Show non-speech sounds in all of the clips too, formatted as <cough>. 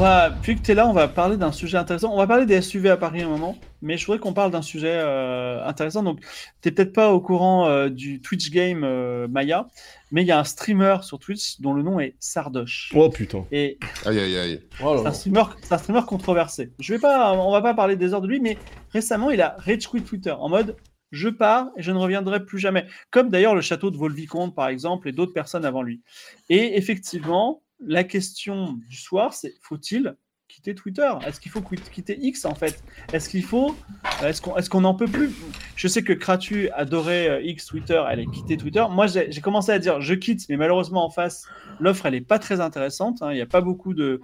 on va, vu que tu es là, on va parler d'un sujet intéressant. On va parler des SUV à Paris un moment, mais je voudrais qu'on parle d'un sujet euh, intéressant. Donc, tu peut-être pas au courant euh, du Twitch game euh, Maya, mais il y a un streamer sur Twitch dont le nom est Sardoche. Oh putain. Et Aïe, aïe, aïe. Oh là c'est un streamer, c'est un streamer controversé. Je vais pas, on va pas parler des heures de lui, mais récemment, il a rage quit Twitter en mode je pars et je ne reviendrai plus jamais. Comme d'ailleurs le château de Volvicomte, par exemple, et d'autres personnes avant lui. Et effectivement, la question du soir, c'est faut-il quitter Twitter? Est-ce qu'il faut quit- quitter X en fait? Est-ce qu'il faut Est-ce qu'on est n'en peut plus? Je sais que Kratu adorait euh, X Twitter, elle est quittée Twitter. Moi, j'ai commencé à dire je quitte, mais malheureusement en face, l'offre elle est pas très intéressante. hein. Il n'y a pas beaucoup de,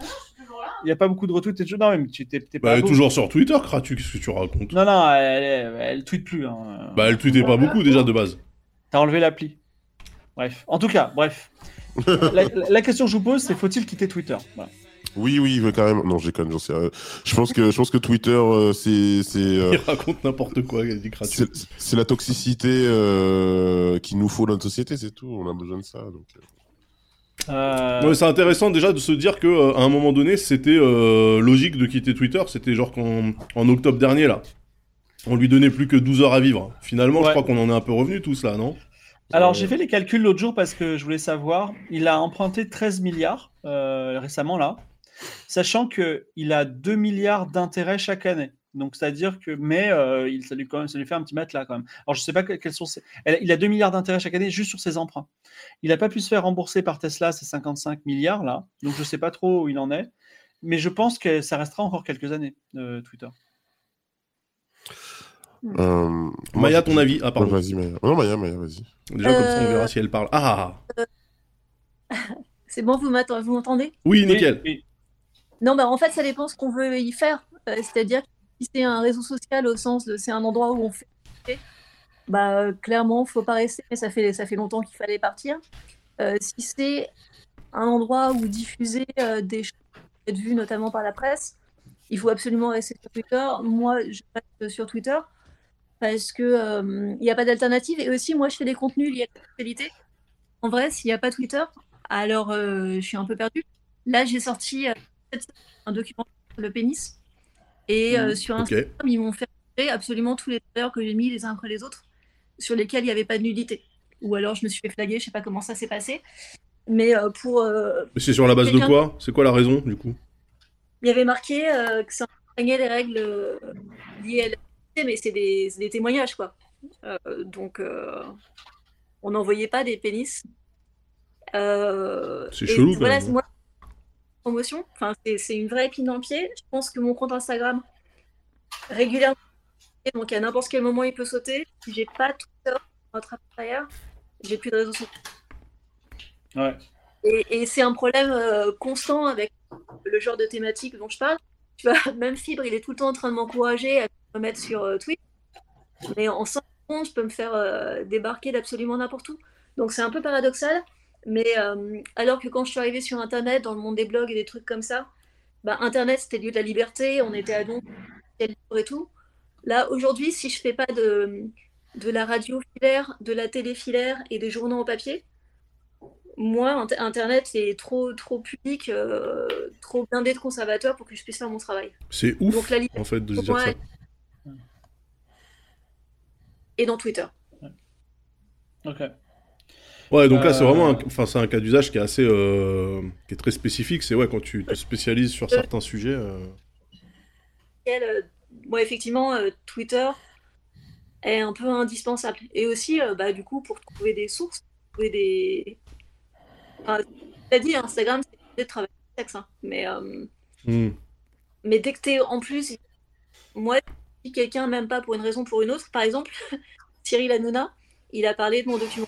il y a pas beaucoup de retweets. et de- Non, mais tu t'es Bah, pas elle est toujours sur Twitter, Kratu, qu'est-ce que tu racontes? Non, non, elle, elle, elle tweet plus. hein. Bah, elle tweetait pas beaucoup déjà de base. T'as enlevé l'appli. Bref. En tout cas, bref. La, question que je vous pose, c'est faut-il quitter Twitter? Voilà. Oui, oui, mais carrément. Non, j'ai j'en sais rien. Je pense que, je pense que Twitter, euh, c'est, c'est, euh, Il raconte n'importe quoi, il dit Kratu. c'est, c'est la toxicité euh, qu'il nous faut dans notre société, c'est tout. On a besoin de ça. Donc... euh. Euh, Ouais, c'est intéressant déjà de se dire que euh, à un moment donné, c'était euh, logique de quitter Twitter. C'était genre qu'en en octobre dernier là, on lui donnait plus que 12 heures à vivre. Finalement, je crois qu'on en est un peu revenu tous là, non? Alors, j'ai fait les calculs l'autre jour parce que je voulais savoir. Il a emprunté 13 milliards euh, récemment, là, sachant qu'il a 2 milliards d'intérêts chaque année. Donc, c'est-à-dire que, mais euh, il, ça, lui, quand même, ça lui fait un petit matelas quand même. Alors, je sais pas que- quels sont ses. elle- Il a 2 milliards d'intérêts chaque année juste sur ses emprunts. Il n'a pas pu se faire rembourser par Tesla ces 55 milliards, là. Donc, je sais pas trop où il en est. Mais je pense que ça restera encore quelques années, euh, Twitter. Euh, Maya, ton avis Ah, pardon. vas-y, Maya. Non, Maya, Maya, vas-y. Déjà, comme ça, on Euh, verra si elle parle. Ah <laughs> C'est bon, vous m'entendez? Oui, nickel. Oui, oui. Non, bah en fait, ça dépend ce qu'on veut y faire. Euh, C'est-à-dire que si c'est un réseau social au sens de c'est un endroit où on fait, bah euh, clairement, faut pas rester. Mais ça fait ça fait longtemps qu'il fallait partir. Euh, si c'est un endroit où diffuser euh, des choses qui peuvent être vues notamment par la presse, il faut absolument rester sur Twitter. Moi, je reste sur Twitter parce que euh, il n'y a pas d'alternative. Et aussi, moi, je fais des contenus liés à l'actualité. En vrai, s'il n'y a pas Twitter, alors euh, je suis un peu perdue. Là, j'ai sorti euh, un document sur le pénis. Et euh, Mhm. sur. Instagram, ils m'ont fait absolument tous les valeurs que j'ai mis les uns après les autres, sur lesquels il n'y avait pas de nudité. Ou alors je me suis fait flaguer, je sais pas comment ça s'est passé. Mais euh, pour. euh, C'est sur la base de quoi? C'est quoi la raison, du coup? Il y avait marqué euh, que ça enfreignait les règles euh, liées à la mais c'est des, témoignages, quoi. Euh, donc, euh, on n'envoyait pas des pénis. Euh, C'est chelou, quand Voilà, même. hein. moi, promotion, enfin, c'est c'est une vraie épine dans le pied. Je pense que mon compte Instagram, régulièrement, donc à n'importe quel moment, il peut sauter. Si j'ai pas Twitter, notre appareil, j'ai plus de réseaux sociaux. Ouais. Et, et c'est un problème euh, constant avec le genre de thématique dont je parle. Tu vois, même Fibre, il est tout le temps en train de m'encourager à me mettre sur euh, Twitch. Mais en 5 secondes, je peux me faire euh, débarquer d'absolument n'importe où. Donc c'est un peu paradoxal. Mais euh, alors que quand je suis arrivée sur Internet, dans le monde des blogs et des trucs comme ça, bah, Internet, c'était le lieu de la liberté, on était à donc libre et tout. Là, aujourd'hui, si je fais pas de, de la radio filaire, de la télé filaire et des journaux en papier, moi, Inter- Internet est trop, trop public, euh, trop blindé de conservateurs pour que je puisse faire mon travail. C'est ouf, Donc la liberté en fait, de se dire moi ça. Est dans Twitter. Ok. Ouais, donc là, c'est Euh, vraiment un, enfin, c'est un cas d'usage qui est assez, euh, qui est très spécifique. C'est ouais, quand tu te spécialises sur certains sujets. euh, Elle, euh, moi, effectivement, euh, Twitter est un peu indispensable. Et aussi, euh, bah, du coup, pour trouver des sources, trouver des. Enfin, t'as dit, Instagram, c'est de travailler le sexe, hein. mais, euh, hmm. mais dès que t'es en plus, moi, si quelqu'un m'aime pas pour une raison ou pour une autre, par exemple, <laughs> Cyril Hanouna, il a parlé de mon document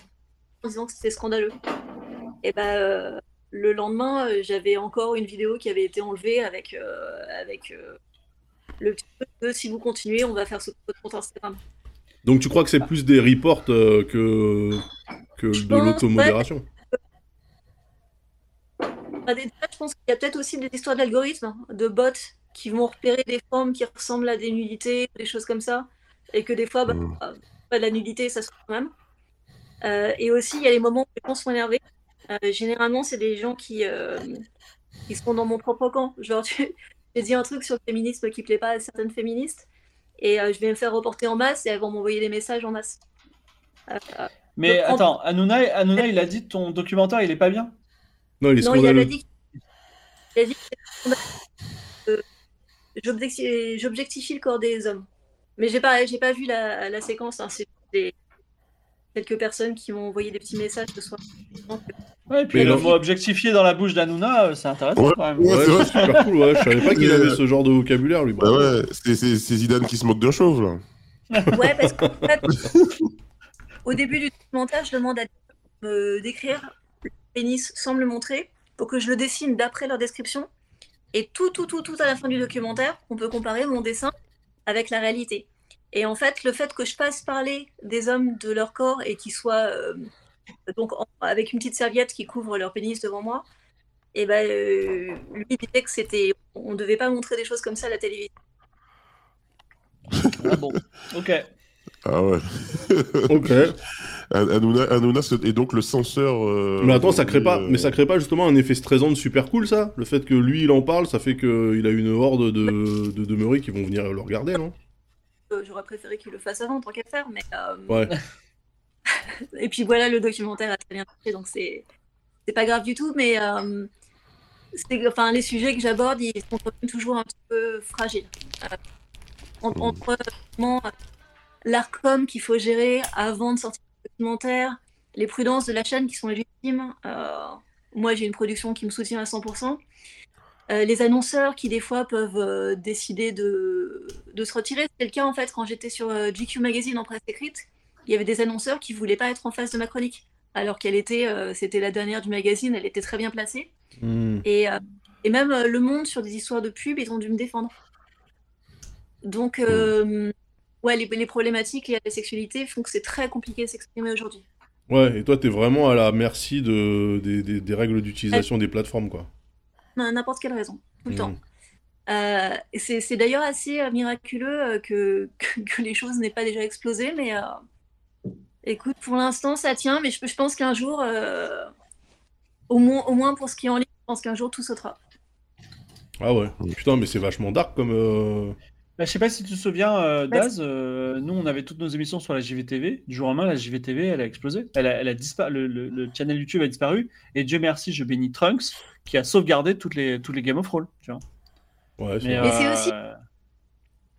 en disant que c'était scandaleux. Et ben euh, le lendemain, euh, j'avais encore une vidéo qui avait été enlevée avec, euh, avec euh, le petit de si vous continuez, on va faire ce compte Instagram. Donc tu crois que c'est plus des reports que, que Je de l'automodération? Bah, je pense qu'il y a peut-être aussi des histoires d'algorithmes, hein, de bots qui vont repérer des formes qui ressemblent à des nudités, des choses comme ça, et que des fois, bah, Mm. euh, pas de la nudité, ça se trouve quand même. Euh, et aussi, il y a les moments où les gens sont énervés. Euh, généralement, c'est des gens qui, euh, ils seront dans mon propre camp. Genre, <laughs> tu- j'ai dit un truc sur le féminisme qui plaît pas à certaines féministes, et euh, je vais me faire reporter en masse, et elles vont m'envoyer des messages en masse. Mais attends, Hanouna, Hanouna, il a dit ton documentaire, il est pas bien? Non, il est non, il scandaleux. avait dit, il a dit j'objectifie le corps des hommes. Mais j'ai pas, j'ai pas vu la, la séquence. hein, C'est des quelques personnes qui m'ont envoyé des petits messages ce soir. Ouais, et puis Mais le mot objectifié dans la bouche d'Hanouna, euh, c'est intéressant Ouais. quand même. Ouais, Ouais, c'est vrai. c'est super cool, ouais. Je savais pas qu'il avait euh, ce genre de vocabulaire, lui. Bah ouais, c'est c'est- c'est Zidane qui se moque d'un chauve, là. Ouais, parce qu'en <laughs> fait, au début du documentaire, je demande à me décrire le pénis sans me le montrer pour que je le dessine d'après leur description. Et tout, tout, tout, tout à la fin du documentaire, on peut comparer mon dessin avec la réalité. Et en fait, le fait que je fasse parler des hommes de leur corps et qu'ils soient euh, donc en- avec une petite serviette qui couvre leur pénis devant moi, et ben euh, lui il disait que c'était, on devait pas montrer des choses comme ça à la télévision. Ah bon, ok. Ah ouais. <laughs> Ok. Hanouna, Hanouna est donc le censeur. euh, Mais attends, ça crée pas, euh, mais ça crée pas justement un effet stressant de super cool, ça? Le fait que lui, il en parle, ça fait qu'il a une horde de, de demeurés qui vont venir le regarder, non? Euh, J'aurais préféré qu'il le fasse avant, tant qu'à faire, mais. euh, Ouais. <laughs> Et puis voilà, le documentaire a très bien marché, donc c'est c'est pas grave du tout, mais euh, c'est- enfin, les sujets que j'aborde, ils sont quand même toujours un petit peu fragiles. Euh, en- Mm. entre vraiment, euh, l'ARCOM qu'il faut gérer avant de sortir le documentaire, les prudences de la chaîne qui sont légitimes. euh, moi, j'ai une production qui me soutient à 100%. Euh, les annonceurs qui des fois peuvent euh, décider de, de se retirer. C'était le cas en fait quand j'étais sur GQ Magazine en presse écrite. Il y avait des annonceurs qui voulaient pas être en face de ma chronique, alors qu'elle était, c'était la dernière du magazine, elle était très bien placée. Hmm. Et, et même Le Monde sur des histoires de pub, ils ont dû me défendre. Donc, ouais, les, les problématiques liées à la sexualité font que c'est très compliqué de s'exprimer aujourd'hui. Ouais, et toi, t'es vraiment à la merci de, des, des- des règles d'utilisation des plateformes, quoi. N'importe quelle raison, tout le Hmm. temps. Euh, c'est d'ailleurs assez euh, miraculeux euh, que, <laughs> que, que les choses n'aient pas déjà explosé, mais euh, écoute, pour l'instant ça tient, mais je, je pense qu'un jour, euh, au, moins, au moins pour ce qui est en ligne, je pense qu'un jour tout sautera. Ah ouais. Putain, mais c'est vachement dark comme. Bah, je sais pas si tu te souviens, euh, Bah, Daz, euh, nous on avait toutes nos émissions sur la JVTV. Du jour au lendemain, la JVTV elle a explosé. Elle a, elle a disparu, le, le- le channel YouTube a disparu. Et Dieu merci, je bénis Trunks qui a sauvegardé toutes les, toutes les Game of Thrones. Tu vois. Ouais, c'est Mais, c'est euh, aussi-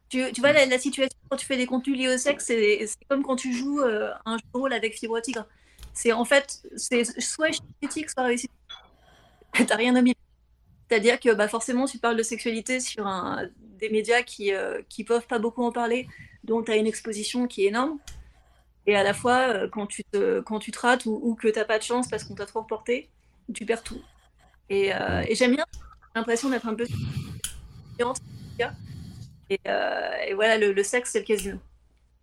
Tu, tu vois, la, la situation quand tu fais des contenus liés au sexe, c'est c'est comme quand tu joues euh, un jeu de rôle avec Fibre Tigre. C'est en fait, c'est soit échec critique, soit réussite. <laughs> T'as rien à mieux. C'est-à-dire que bah, forcément, tu parles de sexualité sur un, des médias qui, euh, qui peuvent pas beaucoup en parler, dont tu as une exposition qui est énorme. Et à la fois, euh, quand, tu te, quand tu te rates ou, ou que t'as pas de chance parce qu'on t'a trop reporté, tu perds tout. Et, euh, et j'aime bien, j'ai l'impression d'être un peu. Et, euh, et voilà, le, le sexe, c'est le casino.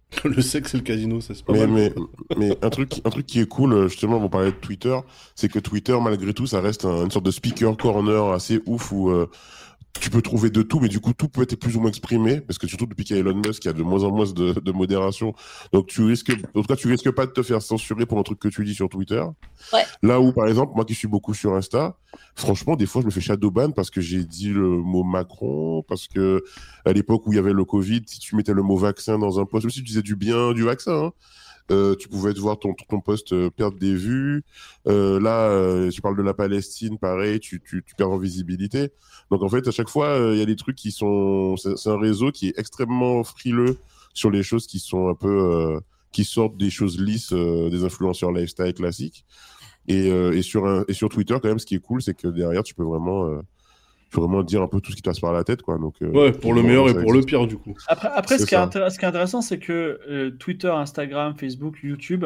<laughs> Le sexe et le casino, ça c'est pas Mais, mais, mais un, truc, un truc qui est cool, euh, justement, on parlait de Twitter, c'est que Twitter, malgré tout, ça reste un- une sorte de speaker corner assez ouf où euh, tu peux trouver de tout, mais du coup, tout peut être plus ou moins exprimé, parce que surtout depuis qu'il y a Elon Musk, il y a de moins en moins de, de modération. Donc, tu risques, en tout cas, tu risques pas de te faire censurer pour un truc que tu dis sur Twitter. Ouais. Là où, par exemple, moi qui suis beaucoup sur Insta, franchement, des fois, je me fais shadowban parce que j'ai dit le mot Macron, parce que à l'époque où il y avait le Covid, si tu mettais le mot vaccin dans un post, même si tu disais du bien du vaccin, hein, euh, tu pouvais te voir ton, ton post euh, perdre des vues. Euh, là, euh, tu parles de la Palestine, pareil, tu, tu, tu perds en visibilité. Donc en fait, à chaque fois, il y a des trucs qui sont. C'est un réseau qui est extrêmement frileux sur les choses qui sont un peu. qui sortent des choses lisses, des influenceurs lifestyle classiques. Et, et, sur un, et sur Twitter, quand même, ce qui est cool, c'est que derrière, tu peux vraiment. Tu peux vraiment dire un peu tout ce qui te passe par la tête, quoi. Donc, euh, Ouais, pour le meilleur et pour le pire, du coup. Après, après qui est ce qui est intéressant, c'est que euh, Twitter, Instagram, Facebook, YouTube,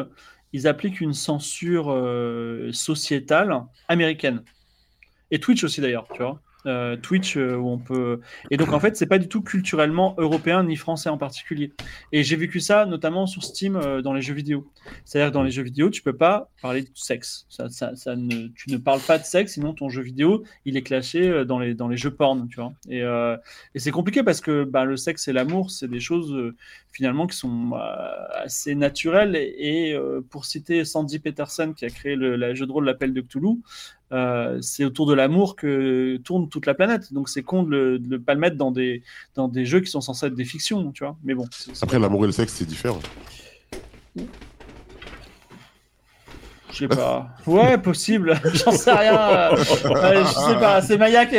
ils appliquent une censure euh, sociétale américaine. Et Twitch aussi d'ailleurs, tu vois. Euh, Twitch euh, où on peut et donc en fait c'est pas du tout culturellement européen ni français en particulier. Et j'ai vécu ça notamment sur Steam euh, dans les jeux vidéo. C'est-à-dire que dans les jeux vidéo tu peux pas parler de sexe. Ça, ça, tu ne parles pas de sexe sinon ton jeu vidéo il est clashé dans les, dans les jeux porn tu vois. Et, c'est compliqué parce que bah, le sexe et l'amour, c'est des choses finalement qui sont euh, assez naturelles. Et, pour citer Sandy Peterson, qui a créé le jeu de rôle L'Appel de Cthulhu, euh, c'est autour de l'amour que tourne toute la planète. Donc c'est con de ne pas le mettre dans des, dans des jeux qui sont censés être des fictions, tu vois. Mais bon. Après, l'amour et le sexe, c'est différent. Je sais pas. Ouais, possible. <laughs> J'en sais rien. Euh, je sais pas. C'est Maya qui.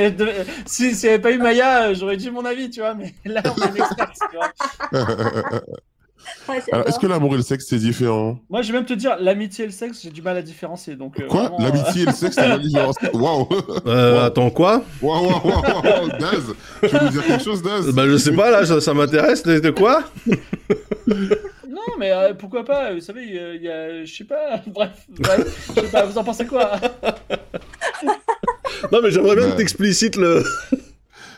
Si s'il n'y avait pas eu Maya, j'aurais dit mon avis, tu vois. Mais là, on est un expert, tu vois. <laughs> <laughs> Alors, est-ce que l'amour et le sexe, c'est différent Moi, je vais même te dire, l'amitié et le sexe, j'ai du mal à différencier. Donc, euh, quoi L'amitié et le sexe, <laughs> c'est la différence Waouh <laughs> euh, Attends, quoi Waouh, waouh, waouh, wow. Daz Tu veux nous dire quelque chose, Daz Bah, je sais pas, là, ça, ça m'intéresse. De quoi Non, mais euh, pourquoi pas Vous savez, il y a. Je sais pas. Bref, bref je sais pas, vous en pensez quoi Non, mais j'aimerais bien que t'explicites le.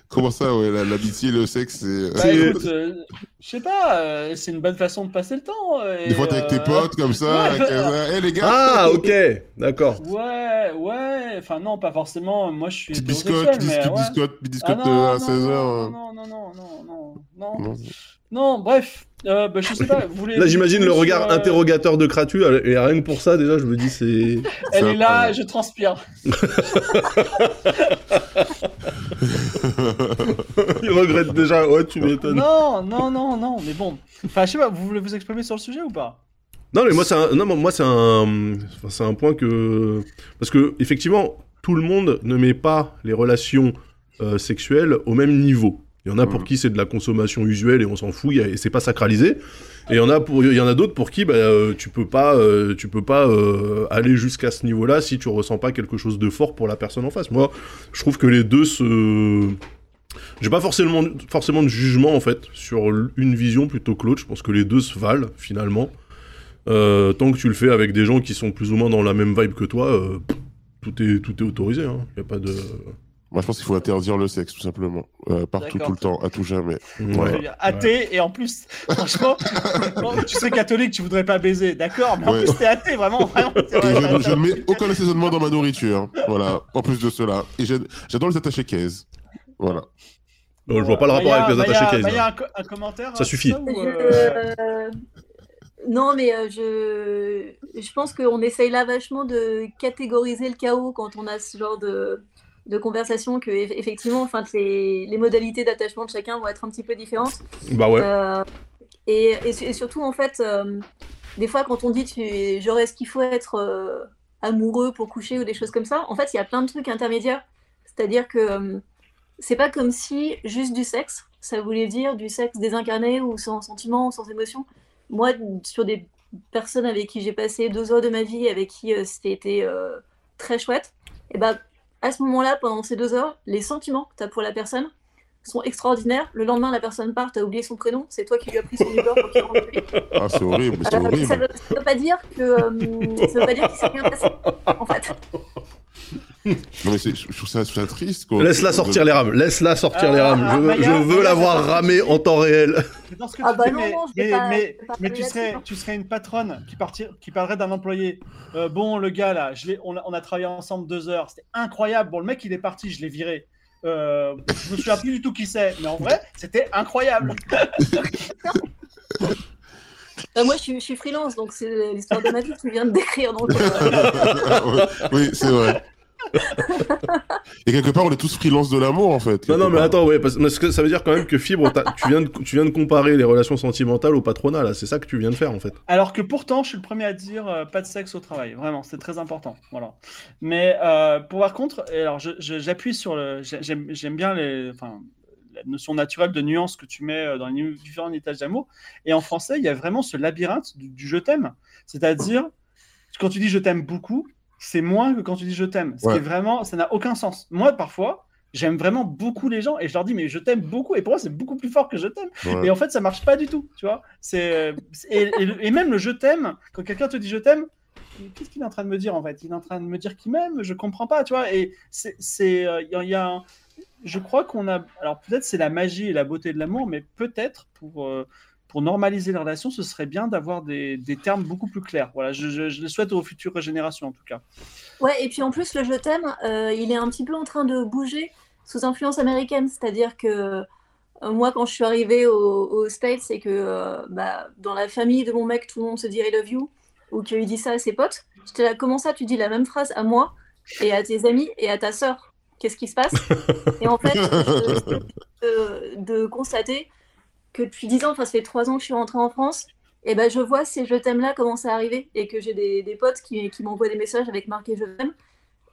Comment ça, ouais, l'amitié et le sexe, c'est. Bah, écoute, euh, je sais pas, euh, c'est une bonne façon de passer le temps. Des fois, t'es avec tes potes comme ça, ouais, avec, hey, les gars Ah, <laughs> ok, d'accord. Ouais, ouais, enfin, non, pas forcément. Moi, je suis. Petit biscotte, mais, biscotte, ouais. biscotte, biscotte Ah, non, à 16h. non, non, non, non, non, non, non. Non, bref, euh, bah, je sais pas. Vous voulez <laughs> Là, j'imagine le regard euh, interrogateur de Kratu, et rien que pour ça, déjà, je me dis, c'est. Elle est là, je transpire. <laughs> Il regrette déjà, ouais, tu m'étonnes. Non, non, non, non, mais bon. Enfin, je sais pas, vous voulez vous exprimer sur le sujet ou pas? Non, mais moi, c'est un, non, moi, c'est un, enfin, c'est un point que, parce que effectivement, tout le monde ne met pas les relations euh, sexuelles au même niveau. Il y en a pour Mhm. qui c'est de la consommation usuelle et on s'en fout, et c'est pas sacralisé. Et il y en a pour, il y en a d'autres pour qui, bah, euh, tu peux pas, euh, tu peux pas euh, aller jusqu'à ce niveau-là si tu ressens pas quelque chose de fort pour la personne en face. Moi, je trouve que les deux se, j'ai pas forcément, forcément de jugement en fait sur une vision plutôt que l'autre. Je pense que les deux se valent finalement. Tant que tu le fais avec des gens qui sont plus ou moins dans la même vibe que toi, tout est tout est autorisé. Hein. Y a pas de. Moi, je pense qu'il faut interdire le sexe, tout simplement. Euh, partout, tout le temps, à tout jamais. Ouais. Athée, et en plus, franchement, tu serais catholique, tu voudrais pas baiser, d'accord, mais en Ouais. plus, t'es athée, vraiment, Et je, ne mets aucun assaisonnement dans ma nourriture. Voilà, en plus de cela. Et j'adore les attachés caisse. Voilà. Non, je vois pas le rapport avec les attachés Maya- case. Maya, un, co- un commentaire Ça suffit. euh, euh, Non, mais euh, je... je pense qu'on essaye là vachement de catégoriser le chaos quand on a ce genre de, de conversation, que eff- effectivement, enfin, les... les modalités d'attachement de chacun vont être un petit peu différentes. Bah ouais. Euh, et, et, su- et surtout, en fait, euh, des fois, quand on dit tu, genre, est-ce qu'il faut être euh, amoureux pour coucher ou des choses comme ça, en fait, il y a plein de trucs intermédiaires. C'est-à-dire que c'est pas comme si juste du sexe, ça voulait dire du sexe désincarné ou sans sentiment, sans émotion. Moi, sur des personnes avec qui j'ai passé deux heures de ma vie, avec qui c'était très chouette, et ben à ce moment-là, pendant ces deux heures, les sentiments que tu as pour la personne sont extraordinaires. Le lendemain, la personne part, tu as oublié son prénom, c'est toi qui lui as pris son Uber pour qu'il rentre. Ah, c'est horrible, c'est Euh, ça horrible. veut, ça veut pas dire que euh, ça veut pas dire qu'il s'est rien passé, en fait. Non, mais c'est- je trouve ça, je trouve ça triste. quoi. Laisse-la sortir les rames. Laisse-la sortir les Ah, rames. ah, Je, Maya, je veux la voir ramer en temps réel. Ah bah non, mais, non, pas- tu, serais, tu serais une patronne qui, partir, qui parlerait d'un employé. Euh, bon, le gars là, je l'ai- on, a, on a travaillé ensemble deux heures, c'était incroyable. Bon, le mec il est parti, je l'ai viré. Euh, je me souviens plus du tout qui c'est, mais en vrai, c'était incroyable. Euh, moi, je suis, je suis freelance, donc c'est l'histoire de ma vie que tu viens de décrire. Donc, euh, <laughs> oui, c'est vrai. Et quelque part, on est tous freelance de l'amour, en fait. Non, non, mais attends, ouais, parce, parce que ça veut dire quand même que Fibre, tu viens, de, tu viens de comparer les relations sentimentales au patronat, là. C'est ça que tu viens de faire, en fait. Alors que pourtant, je suis le premier à dire euh, pas de sexe au travail. Vraiment, c'est très important. Voilà. Mais euh, pour par contre, alors j'appuie sur le. j'ai- J'aime j'aime bien les, enfin, la notion naturelle de nuance que tu mets euh, dans les différents étages d'amour. Et en français, il y a vraiment ce labyrinthe du, du je t'aime. C'est-à-dire, quand tu dis je t'aime beaucoup, c'est moins que quand tu dis je t'aime. Ce qui Ouais. est vraiment, ça n'a aucun sens. Moi, parfois, j'aime vraiment beaucoup les gens et je leur dis mais je t'aime beaucoup. Et pour moi, c'est beaucoup plus fort que je t'aime. Ouais. Et en fait, ça marche pas du tout, tu vois. C'est c'est- et, et même le je t'aime, quand quelqu'un te dit je t'aime, qu'est-ce qu'il est en train de me dire en fait? Il est en train de me dire qu'il m'aime, je comprends pas, tu vois. Et c'est, c'est, euh, il y a- y je crois qu'on a, alors peut-être c'est la magie et la beauté de l'amour, mais peut-être pour euh, pour normaliser les relations, ce serait bien d'avoir des, termes beaucoup plus clairs. Voilà, je, le souhaite aux futures générations en tout cas. Ouais, et puis en plus, le je t'aime, euh, il est un petit peu en train de bouger sous influence américaine. C'est-à-dire que euh, moi, quand je suis arrivée au- aux States, c'est que euh, bah, dans la famille de mon mec, tout le monde se dit I love you, ou qu'il dit ça à ses potes. Comment ça, tu dis la même phrase à moi et à tes amis et à ta sœur? Qu'est-ce qui se passe? Et en fait, je- de, de constater que depuis 10 ans, enfin, ça fait 3 ans que je suis rentrée en France, et ben je vois ces je t'aime là commencer à arriver et que j'ai des, des potes qui, qui m'envoient des messages avec marqué je t'aime.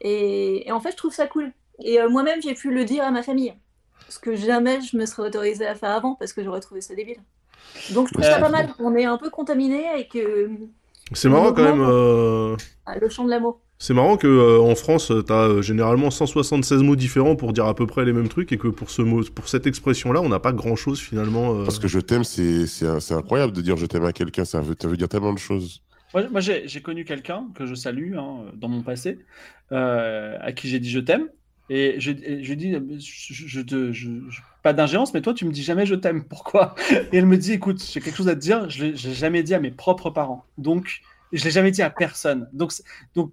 Et, et en fait, je trouve ça cool. Et euh, moi-même, j'ai pu le dire à ma famille. Ce que jamais je me serais autorisée à faire avant parce que j'aurais trouvé ça débile. Donc je trouve ça pas mal. On est un peu contaminé avec euh, C'est marrant quand même. euh, le chant de l'amour. C'est marrant que euh, en France, euh, t'as euh, généralement 176 mots différents pour dire à peu près les mêmes trucs et que pour ce mot, pour cette expression-là, on n'a pas grand-chose finalement. euh. Parce que je t'aime, c'est c'est c'est incroyable de dire je t'aime à quelqu'un, ça veut, ça veut dire tellement de choses. Moi, moi, j'ai j'ai connu quelqu'un que je salue hein, dans mon passé, euh, à qui j'ai dit je t'aime. Et je, et je lui dis, je, je, te- je- je- pas d'ingérence, mais toi, tu me dis jamais je t'aime. <laughs> Pourquoi? Et elle me dit, écoute, j'ai quelque chose à te dire, je l'ai jamais dit à mes propres parents. Donc, je l'ai jamais dit à personne. Donc, donc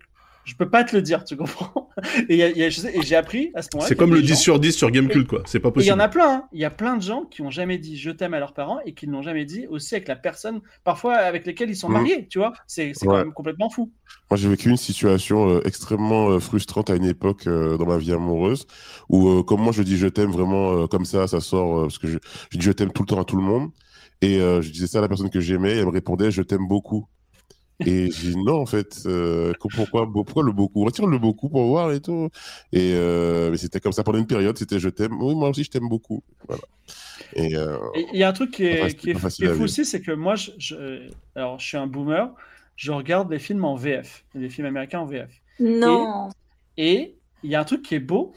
je peux pas te le dire, tu comprends? Et, j'ai appris à ce moment-là. C'est comme le des 10 gens- sur 10 sur Gamecube, quoi. C'est pas Et il y possible. en a plein, hein. il y a plein de gens qui ont jamais dit je t'aime à leurs parents et qui ne l'ont jamais dit aussi avec la personne, parfois avec lesquelles ils sont Mhm. mariés, tu vois? C'est Ouais. quand même complètement fou. Moi, j'ai vécu une situation euh, extrêmement euh, frustrante à une époque euh, dans ma vie amoureuse, où euh, comme moi je dis je t'aime vraiment euh, comme ça, ça sort euh, parce que je, je dis je t'aime tout le temps à tout le monde, et euh, je disais ça à la personne que j'aimais, et elle me répondait je t'aime beaucoup. Et j'ai dit non en fait, euh, pourquoi, pourquoi le beaucoup? Retire le beaucoup pour voir et tout. Et euh, mais c'était comme ça pendant une période, c'était je t'aime. Oui, moi aussi je t'aime beaucoup. Voilà. Et euh, il y a un truc qui est, facile- qui est, qui fou aussi, c'est que moi, je, je- alors je suis un boomer, je regarde des films en VF, des films américains en VF. Non. Et il y a un truc qui est beau,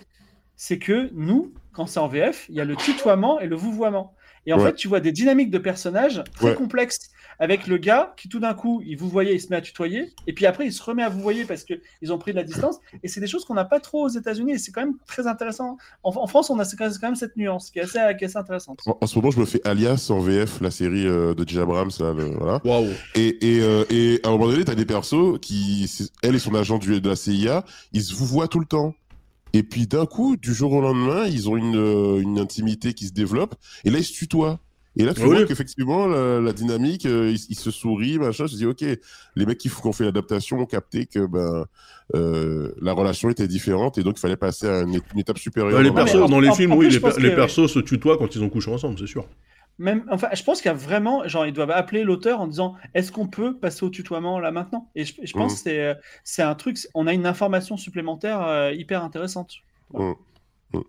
c'est que nous, quand c'est en VF, il y a le tutoiement et le vouvoiement. Et en Ouais. fait, tu vois des dynamiques de personnages très Ouais. complexes. Avec le gars qui, tout d'un coup, il vous voyait, il se met à tutoyer. Et puis après, il se remet à vous voyer parce qu'ils ont pris de la distance. Et c'est des choses qu'on n'a pas trop aux États-Unis. Et c'est quand même très intéressant. En, en France, on a quand même- cette nuance qui est assez, qui est assez intéressante. en, en ce moment, je me fais Alias en VF, la série euh, de J. Abrams, là, le- voilà. Et, et, euh, et à un moment donné, t'as des persos qui, elle et son agent du, de la CIA, ils se vous voient tout le temps. Et puis d'un coup, du jour au lendemain, ils ont une, euh, une intimité qui se développe. Et là, ils se tutoient. Et là, tu oui. vois qu'effectivement, la, la dynamique, euh, ils, ils se sourient, machin. Je dis, ok, les mecs qui, ont fait l'adaptation ont capté que ben, euh, la relation était différente et donc il fallait passer à une, une étape supérieure. Bah, les dans en- les en- films, en oui, plus, les, per- les persos se tutoient quand ils ont couché ensemble, c'est sûr. Même, enfin, je pense qu'il y a vraiment, genre, ils doivent appeler l'auteur en disant, est-ce qu'on peut passer au tutoiement là maintenant? Et je, je pense Mhm. que c'est, euh, c'est un truc, on a une information supplémentaire euh, hyper intéressante.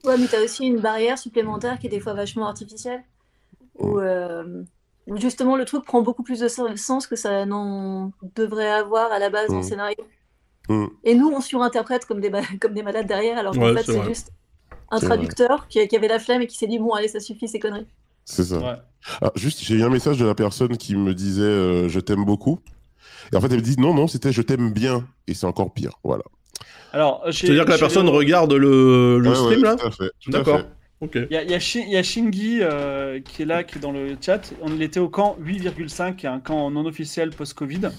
Ouais, mais t'as aussi une barrière supplémentaire qui est des fois vachement artificielle. Où, euh, où justement le truc prend beaucoup plus de sen- sens que ça n'en devrait avoir à la base dans le Mm. scénario. Mm. Et nous, on surinterprète comme des, <laughs> comme des malades derrière, alors qu'en Ouais, fait, c'est juste un traducteur qui, qui avait la flemme et qui s'est dit Bon, allez, ça suffit, ces conneries. C'est ça. Ouais. Ah, juste, j'ai eu un message de la personne qui me disait euh, je t'aime beaucoup. Et en fait, elle me dit non, non, c'était je t'aime bien. Et c'est encore pire. Voilà. Alors, C'est-à-dire que la personne regarde le, le Ouais, stream ouais, là? Tout à fait. tout à D'accord. Ok. Il y a, y a Shi- il y a Shingi euh, qui est là, qui est dans le chat. On était au camp 8,5, qui est un camp non officiel post-Covid.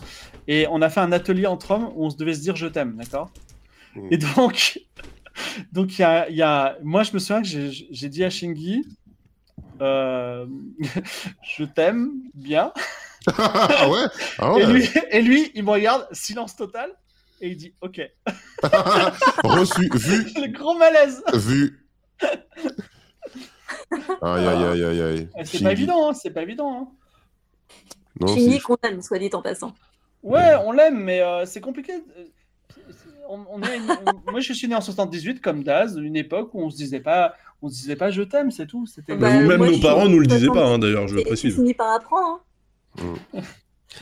Et on a fait un atelier entre hommes où on se devait se dire je t'aime, d'accord? Mm. Et donc, <laughs> donc il y a, y a- moi je me souviens que j'ai dit à Shingi, euh, <laughs> je t'aime bien. ah ouais, ah Et, lui, et lui, il me regarde, silence total, et il dit ok. <laughs> Reçu, vu, Le gros malaise. vu. Aïe, aïe, aïe, aïe, aïe. C'est Shinji. pas évident, hein, c'est pas évident. hein. Non, c'est- qu'on aime, soit dit en passant. Ouais, on l'aime, mais euh, c'est compliqué. Euh, On, on est à une- on- Moi, je suis né en 78 comme Daz, une époque où on se disait pas, on se disait pas je t'aime, c'est tout. C'était. Bah, moi, nos parents nous le disaient pas, hein, d'ailleurs, je tu précise. finis par apprendre. hein.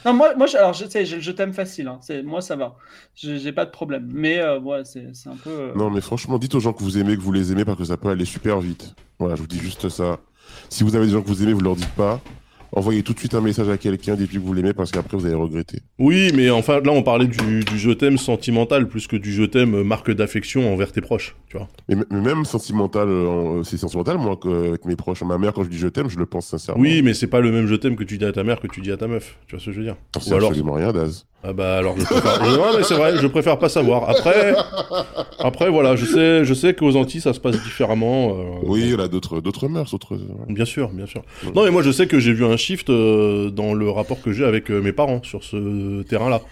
Non, moi, moi, je- alors je le je t'aime facile. hein. Moi, ça va. J'ai pas de problème. Mais euh, ouais, c'est un peu. euh, Non, mais franchement, dites aux gens que vous aimez que vous les aimez parce que ça peut aller super vite. Voilà, je vous dis juste ça. Si vous avez des gens que vous aimez, vous leur dites pas. Envoyez tout de suite un message à quelqu'un depuis que vous l'aimez parce qu'après vous allez regretter. Oui, mais enfin, là, on parlait du, du je t'aime sentimental plus que du je t'aime marque d'affection envers tes proches, tu vois. Mais, mais même sentimental, euh, c'est sentimental, moi, que- avec mes proches. Ma mère, quand je dis je t'aime, je le pense sincèrement. Oui, mais c'est pas le même je t'aime que tu dis à ta mère que tu dis à ta meuf, tu vois ce que je veux dire. c'est Ou alors, absolument rien, Daz. ah bah alors je préfère... <laughs> Non, mais c'est vrai, je préfère pas savoir. Après, après voilà, je sais, je sais qu'aux Antilles ça se passe différemment. euh, Oui, il y a d'autres, d'autres mœurs, d'autres. Bien sûr, bien sûr. Ouais. Non, mais moi je sais que j'ai vu un shift euh, dans le rapport que j'ai avec euh, mes parents sur ce terrain-là.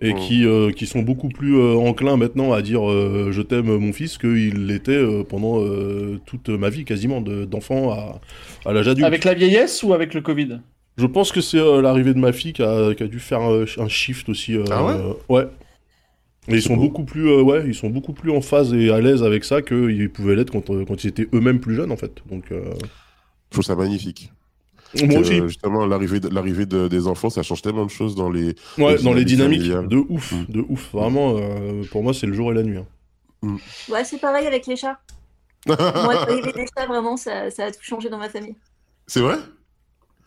et Mm. qui, euh, qui sont beaucoup plus euh, enclins maintenant à dire euh, je t'aime mon fils qu'il l'était euh, pendant euh, toute ma vie quasiment, de- d'enfant à, à l'âge adulte. Avec la vieillesse ou avec le Covid? Je pense que c'est euh, l'arrivée de ma fille qui a, qui a dû faire euh, un shift aussi. euh, Ah ouais? euh, Ouais. Et ils sont beau. beaucoup plus, euh, ouais, ils sont beaucoup plus en phase et à l'aise avec ça qu'ils pouvaient l'être quand, quand ils étaient eux-mêmes plus jeunes en fait. Donc, euh, Je trouve ça magnifique. Moi Que, aussi. Justement, l'arrivée de- l'arrivée de- des enfants, ça change tellement de choses dans les. Ouais, les dans les dynamiques familiales. de ouf, Mm. de ouf. Vraiment, euh, pour moi, c'est le jour et la nuit. hein. Ouais, c'est pareil avec les chats. <laughs> Moi, l'arrivée des chats, vraiment, ça, ça a tout changé dans ma famille. C'est vrai?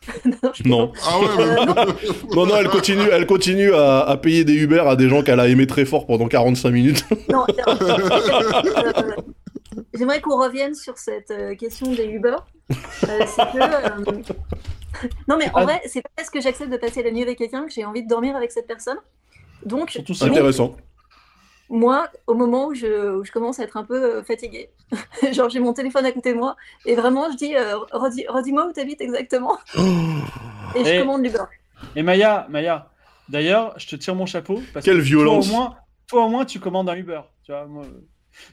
<laughs> Non, Non. Ah ouais, Euh, mais- Non, non, elle continue, elle continue à, à payer des Uber à des gens qu'elle a aimé très fort pendant 45 minutes. Non, <laughs> euh, j'aimerais qu'on revienne sur cette euh, question des Uber. Euh, c'est que. euh, Non, mais en Ah. vrai, c'est pas parce que j'accepte de passer la nuit avec quelqu'un que j'ai envie de dormir avec cette personne. Donc, Surtout ça. donc, Intéressant. moi, au moment où je, où je commence à être un peu euh, fatiguée, <laughs> genre j'ai mon téléphone à côté de moi et vraiment je dis euh, redis- redis-moi où t'habites exactement <gasps> et je Et- commande l'Uber. Et Maya, Maya, d'ailleurs, je te tire mon chapeau. Parce Quelle que violence. Toi au, moins, toi, au moins, tu commandes un Uber. Tu vois, moi,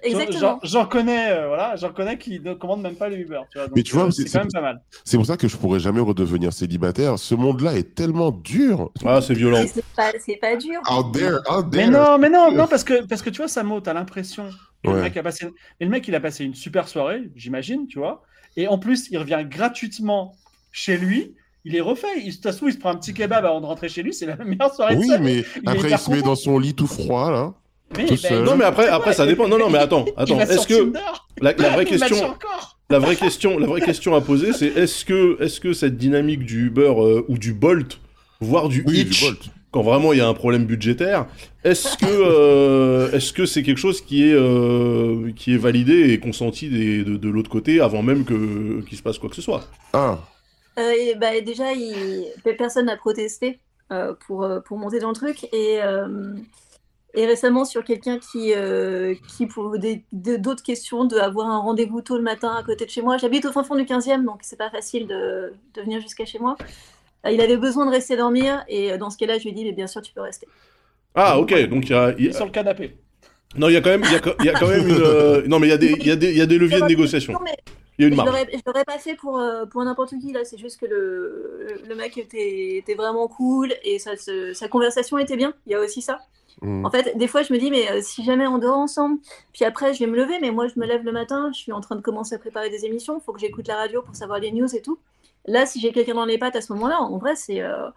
Exactement. j'en- connais, euh, voilà, j'en connais qui ne commandent même pas les Uber. Tu vois, donc, Mais tu vois, euh, c'est- quand même pas mal. C'est pour ça que je pourrais jamais redevenir célibataire. Ce monde-là est tellement dur. Ah, c'est violent. Mais C'est pas, c'est pas dur. Out there, out Mais there. non, mais non, non, parce que, parce que tu vois, Samo, t'as l'impression que le Ouais. mec a passé. Et le mec, il a passé une super soirée, j'imagine, tu vois. Et en plus, il revient gratuitement chez lui. Il est refait. Il, de toute façon, il se prend un petit kebab avant de rentrer chez lui. C'est la meilleure soirée de Oui, vie. mais est après, il se met dans son lit tout froid, là. Mais, tout ben, seul. Non, mais après, après ça dépend. Non, non, mais <laughs> attends, attends. Est-ce que la, la vraie <laughs> question, la vraie question, la vraie question à poser, c'est est-ce que, est-ce que cette dynamique du Uber euh, ou du Bolt, voire du Oui, Hitch, du Bolt. quand vraiment il y a un problème budgétaire, est-ce que, euh, est-ce que c'est quelque chose qui est, euh, qui est validé et consenti des- de, de l'autre côté avant même que qu'il se passe quoi que ce soit? Ah, Euh, et bah, déjà, il... personne n'a protesté euh, pour, pour monter dans le truc. Et, euh, et récemment, sur quelqu'un qui, euh, qui pour d'autres questions, de avoir un rendez-vous tôt le matin à côté de chez moi. J'habite au fin fond du 15e, donc c'est pas facile de, de venir jusqu'à chez moi. Euh, Il avait besoin de rester dormir, et euh, dans ce cas-là, je lui ai dit, mais bien sûr, tu peux rester. Ah, ok. Donc il y a, il Il y est a- sur le canapé. non, il y a quand même, il y a, quand- il y a quand même une, euh, non, mais il y a des, il y a des, il y a des leviers de négociation. Non, mais Il y a une Je marge. l'aurais je l'aurais pas fait pour, pour n'importe qui, là. C'est juste que le, le mec était, était vraiment cool et ça, se- sa conversation était bien. Il y a aussi ça. Hmm. En fait, des fois, je me dis, mais euh, si jamais on dort ensemble, puis après, je vais me lever, mais moi, je me lève le matin, je suis en train de commencer à préparer des émissions, il faut que j'écoute la radio pour savoir les news et tout. Là, si j'ai quelqu'un dans les pattes à ce moment-là, en vrai, c'est euh,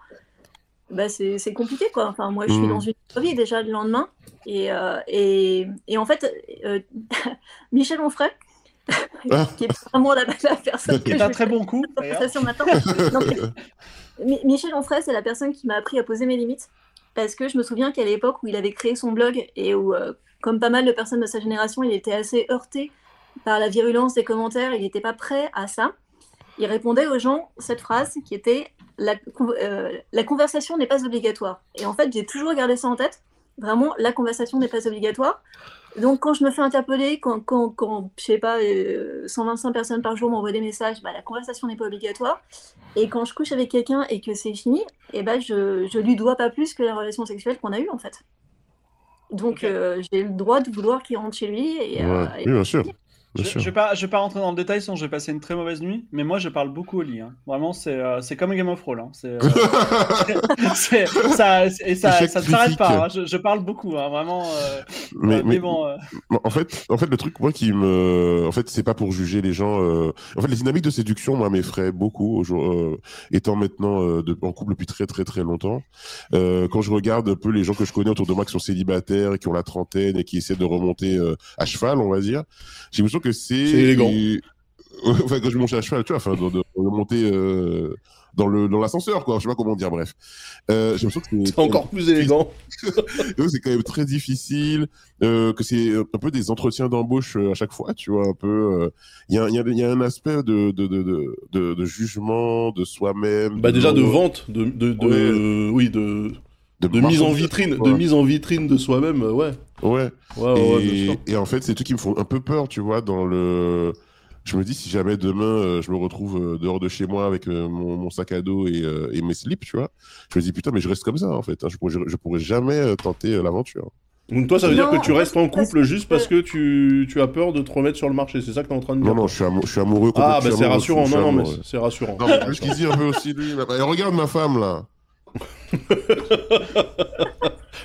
bah, c'est compliqué, quoi. Enfin, moi, je suis dans une vie déjà le lendemain. Et, euh, et, et en fait, <laughs> Michel Onfray, <laughs> Ah. qui est vraiment la, la personne un très bon coup. Non, Michel Onfray, c'est la personne qui m'a appris à poser mes limites. Parce que je me souviens qu'à l'époque où il avait créé son blog et où, euh, comme pas mal de personnes de sa génération, il était assez heurté par la virulence des commentaires, il n'était pas prêt à ça. Il répondait aux gens cette phrase qui était euh, la conversation n'est pas obligatoire. Et en fait, j'ai toujours gardé ça en tête. Vraiment, la conversation n'est pas obligatoire. Donc, quand je me fais interpeller, quand, quand, quand je sais pas, euh, 125 personnes par jour m'envoient des messages, bah, la conversation n'est pas obligatoire. Et quand je couche avec quelqu'un et que c'est fini, ben, je, je lui dois pas plus que la relation sexuelle qu'on a eue, en fait. Donc, euh, j'ai le droit de vouloir qu'il rentre chez lui. Et, euh, et- Oui, bien sûr. Je, je vais pas, je vais pas rentrer dans le détail, sinon je vais passer une très mauvaise nuit. Mais moi, je parle beaucoup au lit. hein. Vraiment, c'est euh, comme Game of Thrones. hein. Euh, <laughs> ça, et ça, ne s'arrête pas. hein. Je, je parle beaucoup, vraiment. euh, Mais, euh, mais, bon, en fait, en fait, le truc, moi, qui me, en fait, c'est pas pour juger les gens. euh, En fait, les dynamiques de séduction, moi, m'effraient beaucoup. euh, étant maintenant de- en couple depuis très, très, très longtemps, quand je regarde un peu les gens que je connais autour de moi qui sont célibataires qui ont la trentaine et qui essaient de remonter à cheval, on va dire, j'ai l'impression que c'est. C'est élégant. et- <laughs> enfin, quand je monte à cheval, tu vois, enfin, de, de remonter euh, dans le dans l'ascenseur, quoi. Je sais pas comment dire. Bref, euh, j'ai l'impression que c'est encore plus élégant. <laughs> c'est quand même très difficile, euh, que c'est un peu des entretiens d'embauche euh, à chaque fois, tu vois, un peu. euh, Il y, a, y, a, y a un aspect de, de, de, de, jugement de soi-même. Bah déjà de vente, de, de, de- oui, de, de mise en vitrine, quoi. de mise en vitrine de soi-même, euh, ouais. Ouais. Ouais, ouais, ouais, bien et, sûr. et en fait, c'est tout qui me font un peu peur, tu vois, dans le Je me dis, si jamais demain, euh, je me retrouve euh, dehors de chez moi avec euh, mon, mon sac à dos et, euh, et mes slips, tu vois, je me dis, putain, mais je reste comme ça, en fait. hein. Je, pourrais, je pourrais jamais euh, tenter euh, l'aventure. Donc toi, ça veut Non, dire que tu restes en couple juste que- parce que tu, tu as peur de te remettre sur le marché. C'est ça que t'es en train de dire? Non, non, je suis, amou- je suis amoureux. Ah, bah je c'est rassurant. je Non, non, mais c'est rassurant. Non, mais dit un peu aussi, lui. Et regarde ma femme, là. <laughs>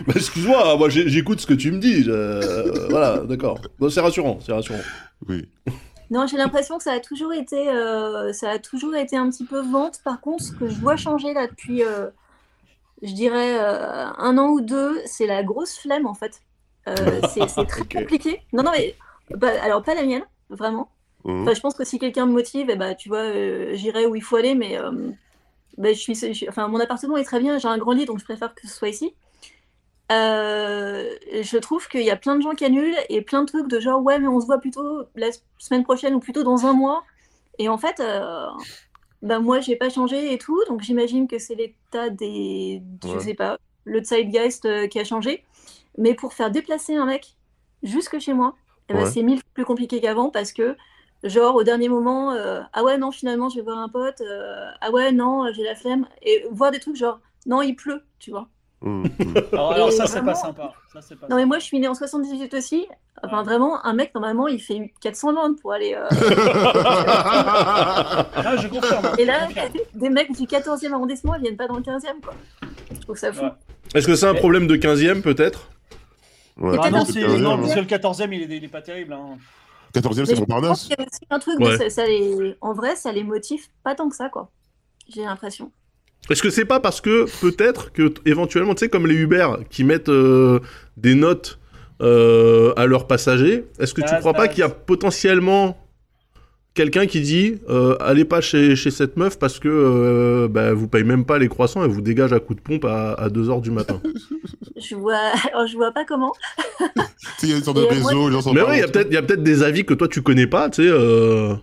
Bah, excuse-moi, moi j'ai- j'écoute ce que tu me dis. je- euh, voilà, d'accord. Bon, c'est rassurant, c'est rassurant. Oui. Non, j'ai l'impression que ça a toujours été, euh, ça a toujours été un petit peu vente. Par contre, ce que je vois changer là depuis, euh, je dirais euh, un an ou deux, c'est la grosse flemme en fait. Euh, c'est très <laughs> compliqué. Non, non, mais bah, alors pas la mienne, vraiment. Mhm. Enfin, je pense que si quelqu'un me motive, eh bah, tu vois, euh, j'irai où il faut aller, mais euh, bah, je suis, je suis- enfin, mon appartement est très bien, j'ai un grand lit, donc je préfère que ce soit ici. Euh, je trouve qu'il y a plein de gens qui annulent et plein de trucs de genre, ouais, mais on se voit plutôt la semaine prochaine ou plutôt dans un mois. Et en fait, euh, bah, moi, j'ai pas changé et tout, donc j'imagine que c'est l'état des, je Ouais. sais pas, le zeitgeist euh, qui a changé. Mais pour faire déplacer un mec jusque chez moi, eh ben, c'est mille fois plus compliqué qu'avant parce que, genre, au dernier moment, euh, ah ouais, non, finalement, je vais voir un pote, euh, ah ouais, non, j'ai la flemme, et voir des trucs genre, non, il pleut, tu vois. <laughs> Mhm, mhm. Alors, ça, c'est pas sympa. Ça, c'est pas Non, mais moi, je suis née en 78 aussi. Enfin, Ouais. vraiment, un mec, normalement, il fait 400 bandes pour aller. euh, <laughs> Ah, je confirme. Et là, Je confirme. <laughs> des mecs du 14e arrondissement, ils viennent pas dans le 15e, quoi. Je trouve ça fou. Ouais. Est-ce que c'est un problème de 15ème peut-être? Ouais, Ah non, non, hein. parce que le 14e, il est, il est pas terrible. Hein. 14e, Mais c'est je pense Montparnasse. qu'il y a aussi un truc, Ouais. ça, ça les... en vrai, ça les motive pas tant que ça, quoi. J'ai l'impression. Est-ce que c'est pas parce que peut-être que éventuellement, tu sais, comme les Uber qui mettent euh, des notes euh, à leurs passagers, est-ce que tu Ah, crois ça- pas qu'il y a potentiellement quelqu'un qui dit euh, allez pas chez, chez cette meuf parce que euh, bah, vous payez même pas les croissants et vous dégage à coup de pompe à, à 2h du matin <laughs> Je vois, alors, je vois pas comment. <laughs> Il y a une sorte de réseau, les gens sont Mais oui, il y a peut-être il y a peut-être des avis que toi tu connais pas, tu sais, euh,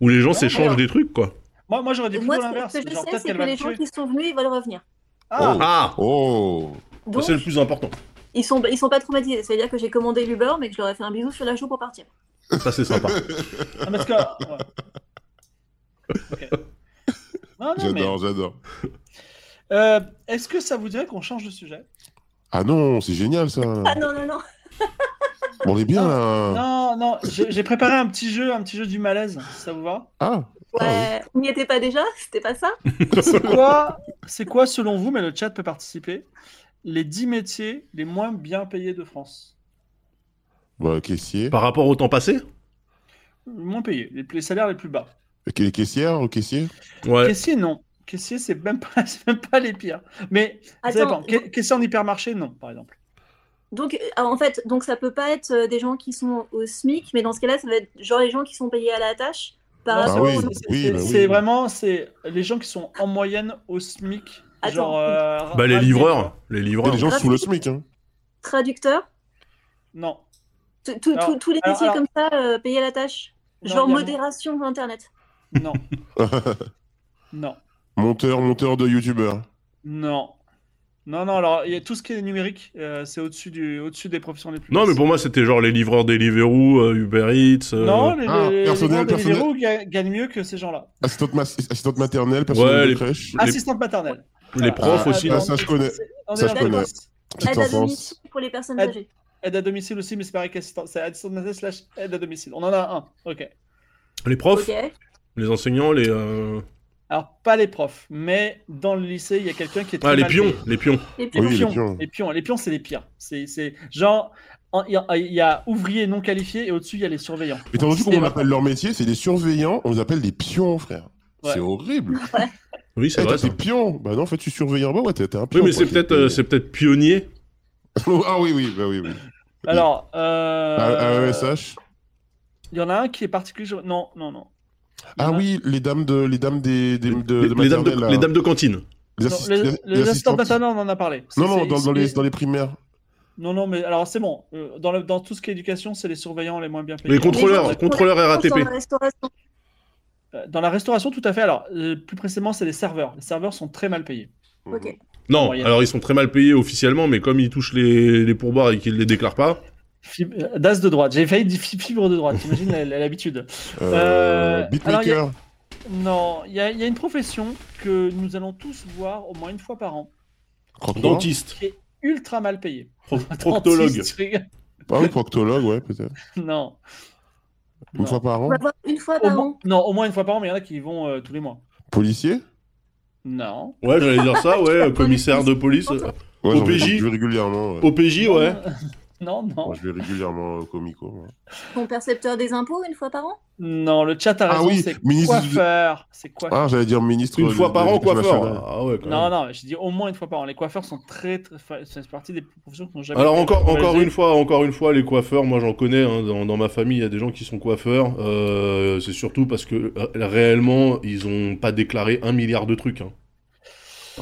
où les gens Ouais, s'échangent des trucs quoi. Moi, moi j'aurais dit Moi, plutôt ce l'inverse. ce que je Genre, sais, c'est que les gens qui sont venus, ils veulent revenir. Ah, Ah Oh Donc, C'est le plus important. ils sont, ils sont pas traumatisés. C'est-à-dire que j'ai commandé l'Uber, mais que je leur ai fait un bisou sur la joue pour partir. Ça c'est sympa. ah, parce que. ouais. Ok. Non, non, mais. J'adore, j'adore. Euh, Est-ce que ça vous dirait qu'on change de sujet? Ah non, c'est génial ça. Ah non, non, non. <laughs> On est bien là. Non, non, j'ai j'ai préparé un petit jeu, un petit jeu du malaise, si ça vous va Ah, Ah Ouais, on n'y était pas déjà? C'était pas ça? C'est quoi, c'est quoi, selon vous, mais le chat peut participer, les 10 métiers les moins bien payés de France? Bah, caissier. Par rapport au temps passé? Les moins payés, les, les salaires les plus bas. Les caissières ou caissier Ouais. Caissier, non. Caissier, c'est même, pas- <laughs> c'est même pas les pires. Mais ça Attends, dépend. Ca- Caissier en hypermarché, non, par exemple. Donc, euh, en fait, donc ça peut pas être euh, des gens qui sont au SMIC, mais dans ce cas-là, ça va être genre les gens qui sont payés à la tâche par Ah rapport oui, au- c'est- oui, c'est bah oui. vraiment c'est les gens qui sont en moyenne au SMIC. Attends. Genre, euh, Bah les livreurs, les livreurs. des gens sous le SMIC. Hein. traducteurs, Non. Tous les métiers alors- comme ça, euh, payés à la tâche. Non, Genre modération Internet. Non. <laughs> non. monteur, monteur de youtubeur. Non. Non, non, alors il y a tout ce qui est numérique, euh, c'est au-dessus du, au-dessus des professions les plus Non, mais pour moi, c'était genre les livreurs Deliveroo, euh, Uber Eats. euh, Non, les, Ah, les, les personnel, personnel. Deliveroo ga- gagnent mieux que ces gens-là. Assistante, ma- assistante maternelle, personnel Ouais, de les- crèche. Les- Assistante maternelle. les profs Ah, aussi. ah, non ça, je connais. Ça, je connais. Aide à domicile pour les personnes âgées. Aide à domicile aussi, mais c'est pareil qu'assistante. C'est assistante maternelle slash aide à domicile. On en a un. Ok. Les profs, les enseignants, les. euh, Alors, pas les profs, mais dans le lycée, il y a quelqu'un qui est très Ah, les mal pions, payé. les pions. Les Oui, les pions. pions. Les pions, les pions, c'est les pires. C'est, c'est genre, en- il y, a- il y a ouvriers non qualifiés et au-dessus, il y a les surveillants. Et t'as entendu C'est- comment on appelle leur métier? C'est des surveillants, on les appelle des pions, frère. Ouais. C'est horrible. Oui, c'est Eh, vrai. t'es pions. Bah non, en fait, tu surveilles en bas, ouais, t'es t'es un pion. Oui, mais quoi, c'est peut-être, euh, c'est peut-être pionnier. <laughs> ah oui, oui, bah oui, oui. Alors, euh, Un ESH. il y en a un qui est particulier. Non, non, non. Ah oui, les dames de, les dames des, des, de, les, de les dames de, maternelle, là. les dames de cantine. Les Non, assist- les, les- les les assistantes assistantes. maternelles, on en a parlé. Non, non, dans, les, dans les primaires. Non, non, mais alors c'est bon. Euh, Dans, le- dans tout ce qui est éducation, c'est les surveillants les moins bien payés. Les contrôleurs, contrôleurs RATP. Dans la restauration. Euh, Dans la restauration, tout à fait. Alors, euh, plus précisément, c'est les serveurs. Les serveurs sont très mal payés. Ok. Non, alors ils sont très mal payés officiellement, mais comme ils touchent les, les pourboires et qu'ils les déclarent pas, Fib- euh, Das de droite. J'ai failli dire fi- fibre de droite. T'imagines l'habitude. Euh, Euh, alors, il y a- beatmaker. Non, il y, a il y a une profession que nous allons tous voir au moins une fois par an. Dentiste, qui est ultra mal payée. pro- <laughs> proctologue. Ah oui, proctologue, ouais, peut-être. Non. Une Non. fois par On an. va voir une fois par an. non, au moins une fois par an, mais il y en a qui y vont euh, tous les mois. Policier? Non. Ouais, j'allais dire ça, ouais, <laughs> commissaire de police. Ouais, OPJ. Je vais régulièrement. ouais. OPJ, ouais. <laughs> Non, non. Moi, je vais régulièrement au comico. moi. Ton percepteur des impôts une fois par an? Non, le chat a Ah raison, oui, c'est ministre coiffeur. C'est coiffeur. Ah, j'allais dire ministre. Une fois par an, coiffeur. Ah ouais, quand Non, même. non, je dis au moins une fois par an. Les coiffeurs sont très, très. C'est partie des professions qui n'ont jamais. Alors encore, encore une fois, encore une fois, les coiffeurs, moi j'en connais. hein, dans, dans ma famille, il y a des gens qui sont coiffeurs. euh, c'est surtout parce que euh, réellement, ils ont pas déclaré un milliard de trucs. hein.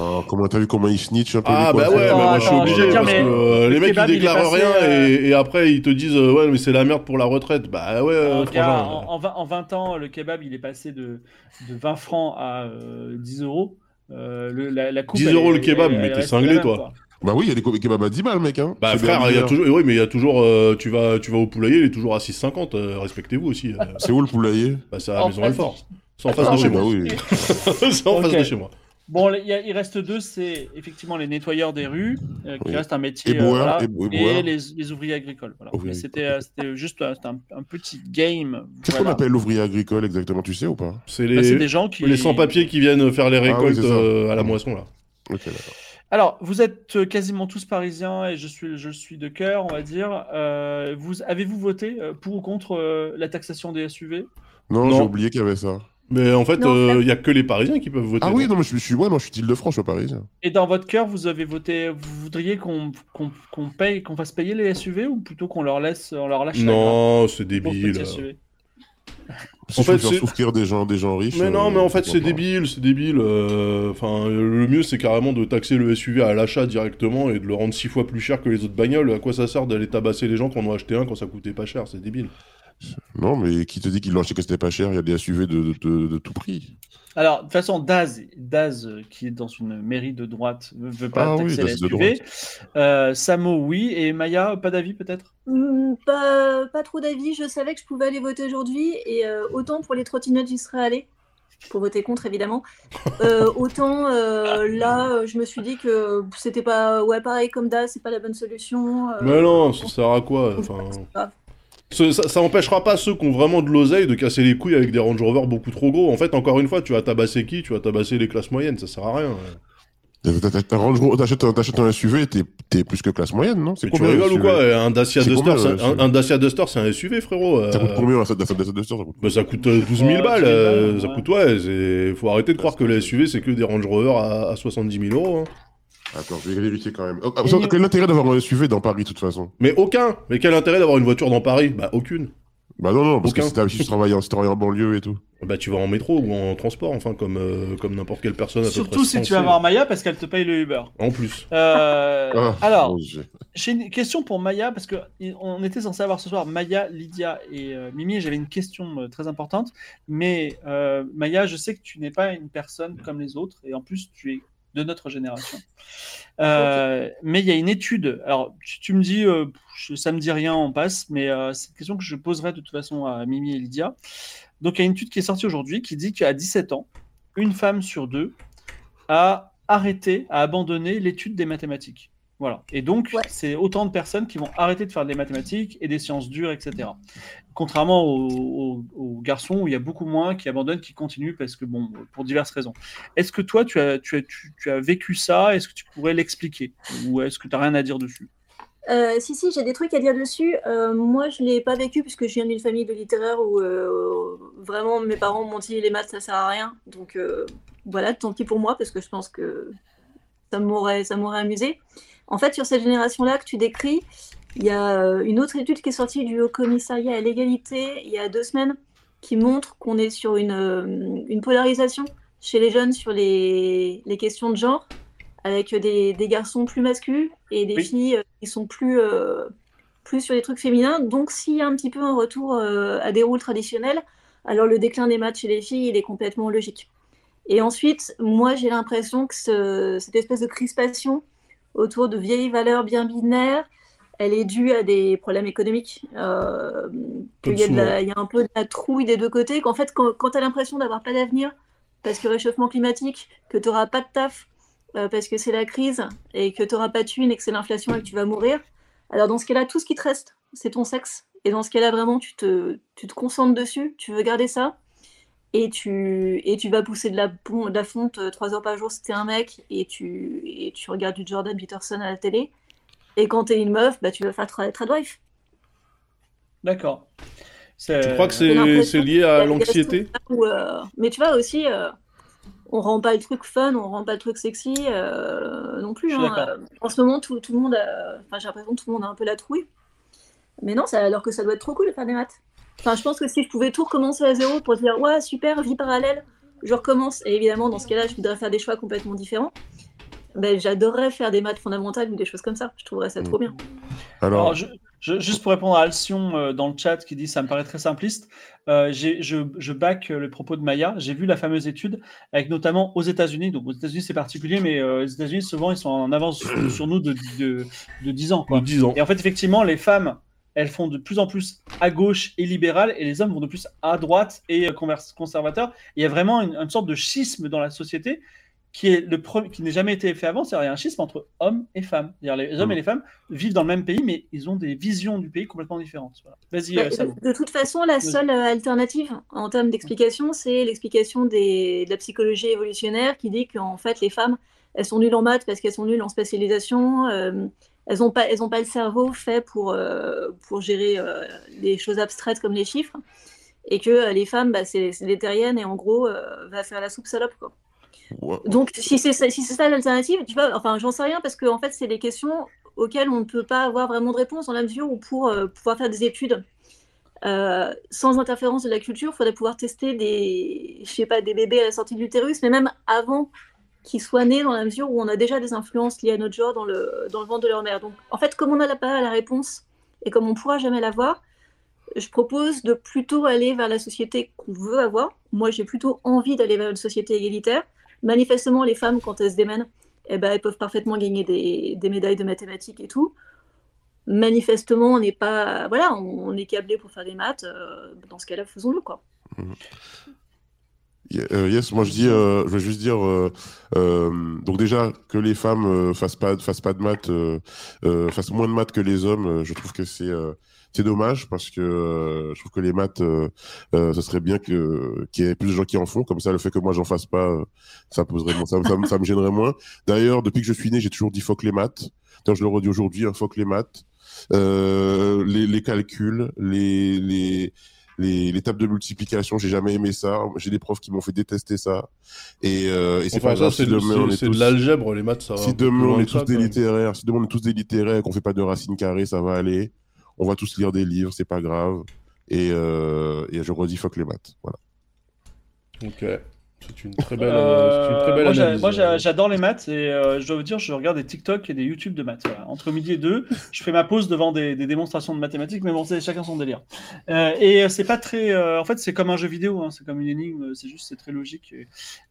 Ah, comment t'as vu comment il snitch un peu Ah les bah ouais, Attends, mais moi je suis obligé parce que euh, le les mecs ils déclarent rien euh, et, et après ils te disent euh, ouais mais c'est la merde pour la retraite. Bah ouais, euh, Euh, gars, frangin. en, en 20, en 20 ans, le kebab, il est passé de, de 20 francs à euh, 10 euros. Euh, le- la, la coupe, 10 elle euros le kebab, elle- mais t'es cinglé, même, toi. quoi. Bah oui, il y a des kebabs à 10 balles, mec. Hein. Bah frère, il y a toujours, oui mais il y a toujours, euh, tu vas, tu vas au poulailler, il est toujours à 6,50. euh, Respectez-vous aussi. euh. C'est où le poulailler? Bah c'est à la Maison Alfort. C'est en face Ah de chez bah moi. <laughs> c'est en face de chez moi. Bon, il, y a- il reste deux, c'est effectivement les nettoyeurs des rues, euh, qui Oui. reste un métier, Éboueurs, voilà, ébou- et les, les ouvriers agricoles. Voilà. C'était euh, c'était juste euh, un, un petit game. Qu'est-ce voilà. qu'on appelle l'ouvrier agricole exactement, tu sais ou pas? C'est Bah, c'est les, des gens qui. les sans-papiers qui viennent faire les Ah oui, récoltes euh, à la moisson là. Ok, d'accord. Alors, vous êtes euh, quasiment tous parisiens et je suis, je suis de cœur, on va dire. Euh, vous avez-vous voté euh, pour ou contre euh, la taxation des SUV Non, Non. j'ai oublié qu'il y avait ça. Mais en fait, il ça- y a que les Parisiens qui peuvent voter. Ah oui, non mais je, suis- je suis, ouais, non, je suis d'Île-de-France, je suis pas parisien. Et dans votre cœur, vous avez voté, vous voudriez qu'on qu'on qu'on paye, qu'on fasse payer les SUV ou plutôt qu'on leur laisse, on leur lâche la Non, c'est débile. Si En fait, faire souffrir des gens, des gens riches. Mais non, euh, mais en fait, c'est débile, c'est débile. euh, Enfin, le mieux, c'est carrément de taxer le SUV à l'achat directement et de le rendre six fois plus cher que les autres bagnoles. À quoi ça sert d'aller tabasser les gens qui en ont acheté un quand ça coûtait pas cher? C'est débile. Non, mais qui te dit qu'ils l'ont acheté que c'était pas cher Il y a des SUV de, de, de tout prix. Alors, de toute façon, Daz, Daz euh, qui est dans une mairie de droite, ne veut pas Ah taxer Daz les SUV. Euh, Samo, oui. Et Maya, pas d'avis peut-être? Hmm, pas, pas trop d'avis. Je savais que je pouvais aller voter aujourd'hui. Et euh, autant pour les trottinettes, j'y serais allée. Pour voter contre, évidemment. <laughs> Euh, autant euh, là, je me suis dit que c'était pas. Ouais, pareil comme DAS, c'est pas la bonne solution. euh, Mais non, ça sert à quoi Enfin, ça, ça empêchera pas ceux qui ont vraiment de l'oseille de casser les couilles avec des Range Rover beaucoup trop gros. En fait, encore une fois, tu vas tabasser qui? Tu vas tabasser les classes moyennes, ça sert à rien. T'achètes un, un SUV, t'es t'es plus que classe moyenne, non? C'est tu rigoles ou quoi Un Dacia Duster, le un, SUV? un Dacia Duster, c'est un SUV, frérot. Ça euh, coûte combien ça, ça, ça, ça, coûte Bah ça coûte euh, 12 000 Ouais, balles, 12 000 euh, balles, ça coûte ouais, c'est... faut arrêter de croire que les SUV c'est que des Range Rover à, à 70 000 euros. hein. Attends, je vais vérifier quand même. Oh, ah, ça, Quel est l'intérêt d'avoir un SUV dans Paris, de toute façon? Mais aucun Mais quel intérêt d'avoir une voiture dans Paris? Bah aucune. Bah non, non, parce Aucun. que si tu travailles en, si en banlieue et tout. Bah tu vas en métro ou en transport, enfin comme, euh, comme n'importe quelle personne à peu Surtout près si tu vas voir Maya parce qu'elle te paye le Uber. En plus. Euh, Ah, alors, j'ai une question pour Maya parce que i- on était censé avoir ce soir Maya, Lydia et euh, Mimi. et J'avais une question euh, très importante, mais euh, Maya, je sais que tu n'es pas une personne comme les autres et en plus tu es de notre génération. <laughs> Euh, Mais il y a une étude. Alors tu, tu me dis, euh, ça me dit rien, on passe, mais euh, c'est une question que je poserai de toute façon à Mimi et Lydia. Donc il y a une étude qui est sortie aujourd'hui qui dit qu'à 17 ans, une femme sur deux a arrêté, a abandonné l'étude des mathématiques. Voilà. Et donc, Ouais. c'est autant de personnes qui vont arrêter de faire des mathématiques et des sciences dures, etc. Contrairement aux, aux- aux garçons où il y a beaucoup moins qui abandonnent, qui continuent parce que, bon, pour diverses raisons. Est-ce que toi, tu as, tu as, tu, tu as vécu ça? Est-ce que tu pourrais l'expliquer? Ou est-ce que tu n'as rien à dire dessus? Euh, si, si, j'ai des trucs à dire dessus. Euh, moi, je ne l'ai pas vécu puisque je viens d'une famille de littéraires où euh, vraiment mes parents m'ont dit les maths ça sert à rien. Donc voilà, tant pis pour moi parce que je pense que ça m'aurait ça m'aurait amusé. En fait, sur cette génération-là que tu décris, il y a euh, une autre étude qui est sortie du Haut Commissariat à l'égalité il y a deux semaines qui montre qu'on est sur une, euh, une polarisation chez les jeunes sur les, les questions de genre avec des, des garçons plus masculins et des Oui. filles euh, qui sont plus, euh, plus sur les trucs féminins. Donc, s'il y a un petit peu un retour euh, à des rôles traditionnels, alors le déclin des maths chez les filles, il est complètement logique. Et ensuite, moi, j'ai l'impression que ce- cette espèce de crispation autour de vieilles valeurs bien binaires, elle est due à des problèmes économiques. Euh, qu'il y, a y un peu de la trouille des deux côtés. Qu'en fait, quand, quand tu as l'impression d'avoir pas d'avenir, parce que réchauffement climatique, que tu n'auras pas de taf, euh, parce que c'est la crise, et que tu n'auras pas de thunes, et que c'est l'inflation, et que tu vas mourir, alors dans ce cas-là, tout ce qui te reste, c'est ton sexe. Et dans ce cas-là, vraiment, tu te, tu te concentres dessus, tu veux garder ça. Et tu, et tu vas pousser de la, de la fonte euh, trois heures par jour si t'es un mec et tu, et tu regardes du Jordan Peterson à la télé. Et quand t'es une meuf, bah, tu vas faire tra Tradwife. D'accord. C'est- Tu crois que c'est lié à l'anxiété euh, Mais tu vois aussi, euh, on rend pas le truc fun, on rend pas le truc sexy euh, non plus. Je hein. d'accord. En ce moment, tout, tout le monde a... Enfin, j'ai l'impression que tout le monde a un peu la trouille. Mais non, ça, alors que ça doit être trop cool de faire des maths. Enfin, je pense que si je pouvais tout recommencer à zéro pour dire, ouais, super, vie parallèle, je recommence. Et évidemment, dans ce cas-là, je voudrais faire des choix complètement différents. Ben, j'adorerais faire des maths fondamentales ou des choses comme ça. Je trouverais ça trop bien. Alors, Alors, je- je- juste pour répondre à Alcyon euh, dans le chat qui dit ça me paraît très simpliste, euh, je, je back euh, le propos de Maya. J'ai vu la fameuse étude avec notamment aux États-Unis. Donc aux États-Unis c'est particulier, mais euh, aux États-Unis souvent ils sont en avance sur, sur nous de, de, de 10 ans. Quoi. de 10 ans. Et en fait effectivement les femmes elles font de plus en plus à gauche et libérales et les hommes vont de plus à droite et euh, conservateurs. Il y a vraiment une, une sorte de schisme dans la société qui est le premier, qui n'a jamais été fait avant, c'est-à-dire il y a un schisme entre hommes et femmes. Les hommes Mm. et les femmes vivent dans le même pays, mais ils ont des visions du pays complètement différentes. Voilà. Vas-y, Bah, euh, de, de toute façon, la seule euh, alternative en termes d'explication, c'est l'explication des- de la psychologie évolutionnaire qui dit qu'en fait, les femmes, elles sont nulles en maths parce qu'elles sont nulles en spécialisation. euh, elles n'ont pas, elles ont pas le cerveau fait pour, euh, pour gérer euh, les choses abstraites comme les chiffres. Et que euh, les femmes, bah, c'est des terriennes et en gros, euh, va faire la soupe salope. Quoi. Donc, si c'est si c'est ça l'alternative, tu vois, enfin, j'en sais rien parce que en fait, c'est des questions auxquelles on ne peut pas avoir vraiment de réponse dans la mesure où pour pouvoir faire des études euh, sans interférence de la culture, il faudrait pouvoir tester des, je sais pas, des bébés à la sortie de l'utérus, mais même avant qu'ils soient nés, dans la mesure où on a déjà des influences liées à notre genre dans le, dans ventre de leur mère. Donc, en fait, comme on n'a pas la réponse et comme on ne pourra jamais l'avoir, je propose de plutôt aller vers la société qu'on veut avoir. Moi, j'ai plutôt envie d'aller vers une société égalitaire. Manifestement, les femmes, quand elles se démènent, eh ben, elles peuvent parfaitement gagner des, médailles de mathématiques et tout. Manifestement, on n'est pas, voilà, on, est câblé pour faire des maths. euh, dans ce cas-là, faisons-le, quoi. Euh, yes, moi je dis, euh, je veux juste dire, euh, euh, donc déjà que les femmes euh, fassent pas, fassent pas de maths, euh, euh, fassent moins de maths que les hommes, euh, je trouve que c'est, euh, c'est dommage parce que euh, je trouve que les maths, euh, euh, ce serait bien que qu'il y ait plus de gens qui en font. Comme ça, le fait que moi j'en fasse pas, euh, ça poserait, moins- ça, me- gênerait moins. D'ailleurs, depuis que je suis né, j'ai toujours dit fuck les maths. D'ailleurs, je le redis aujourd'hui, hein, fuck les maths, Euh, les, les calculs, les les les, les tables de multiplication, j'ai jamais aimé ça. J'ai des profs qui m'ont fait détester ça. Et, euh, et c'est Enfin, pas ça, grave c'est si de, tous- l'algèbre, les maths, ça va. si demain on est que ça, tous des littéraires, si demain on est tous des littéraires et qu'on fait pas de racines carrées, ça va aller. On va tous lire des livres, c'est pas grave. Et, euh, et je redis fuck les maths. Voilà. Ok. C'est une très belle, euh, c'est une très belle moi, analyse. j'adore les maths et euh, je dois vous dire, je regarde des TikTok et des YouTube de maths. Voilà. Entre midi et deux, je fais ma pause devant des, des démonstrations de mathématiques, mais bon, c'est chacun son délire. Euh, et euh, c'est pas très. en fait, c'est comme un jeu vidéo, hein, c'est comme une énigme, c'est juste, c'est très logique.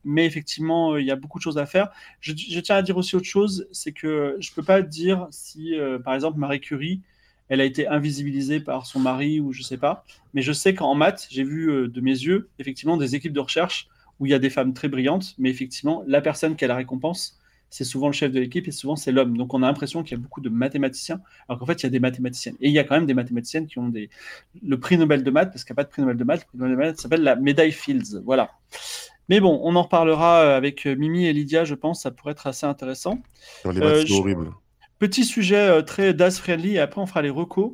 Mais effectivement, il y a beaucoup de choses à faire. Je, je tiens à dire aussi autre chose, c'est que je peux pas dire si, par exemple, Marie Curie, elle a été invisibilisée par son mari ou je sais pas, mais je sais qu'en maths, j'ai vu euh, de mes yeux, effectivement, des équipes de recherche où il y a des femmes très brillantes, mais effectivement, la personne qui a la récompense, c'est souvent le chef de l'équipe et souvent c'est l'homme. Donc on a l'impression qu'il y a beaucoup de mathématiciens, alors qu'en fait il y a des mathématiciennes. Et il y a quand même des mathématiciennes qui ont des... le prix Nobel de maths, parce qu'il n'y a pas de prix Nobel de maths, le prix Nobel de maths s'appelle la médaille Fields. Voilà. Mais bon, on en reparlera euh, avec Mimi et Lydia, je pense, ça pourrait être assez intéressant. Dans les Euh, maths, je- horrible. Petit sujet euh, très DAS-friendly, et après on fera les recos.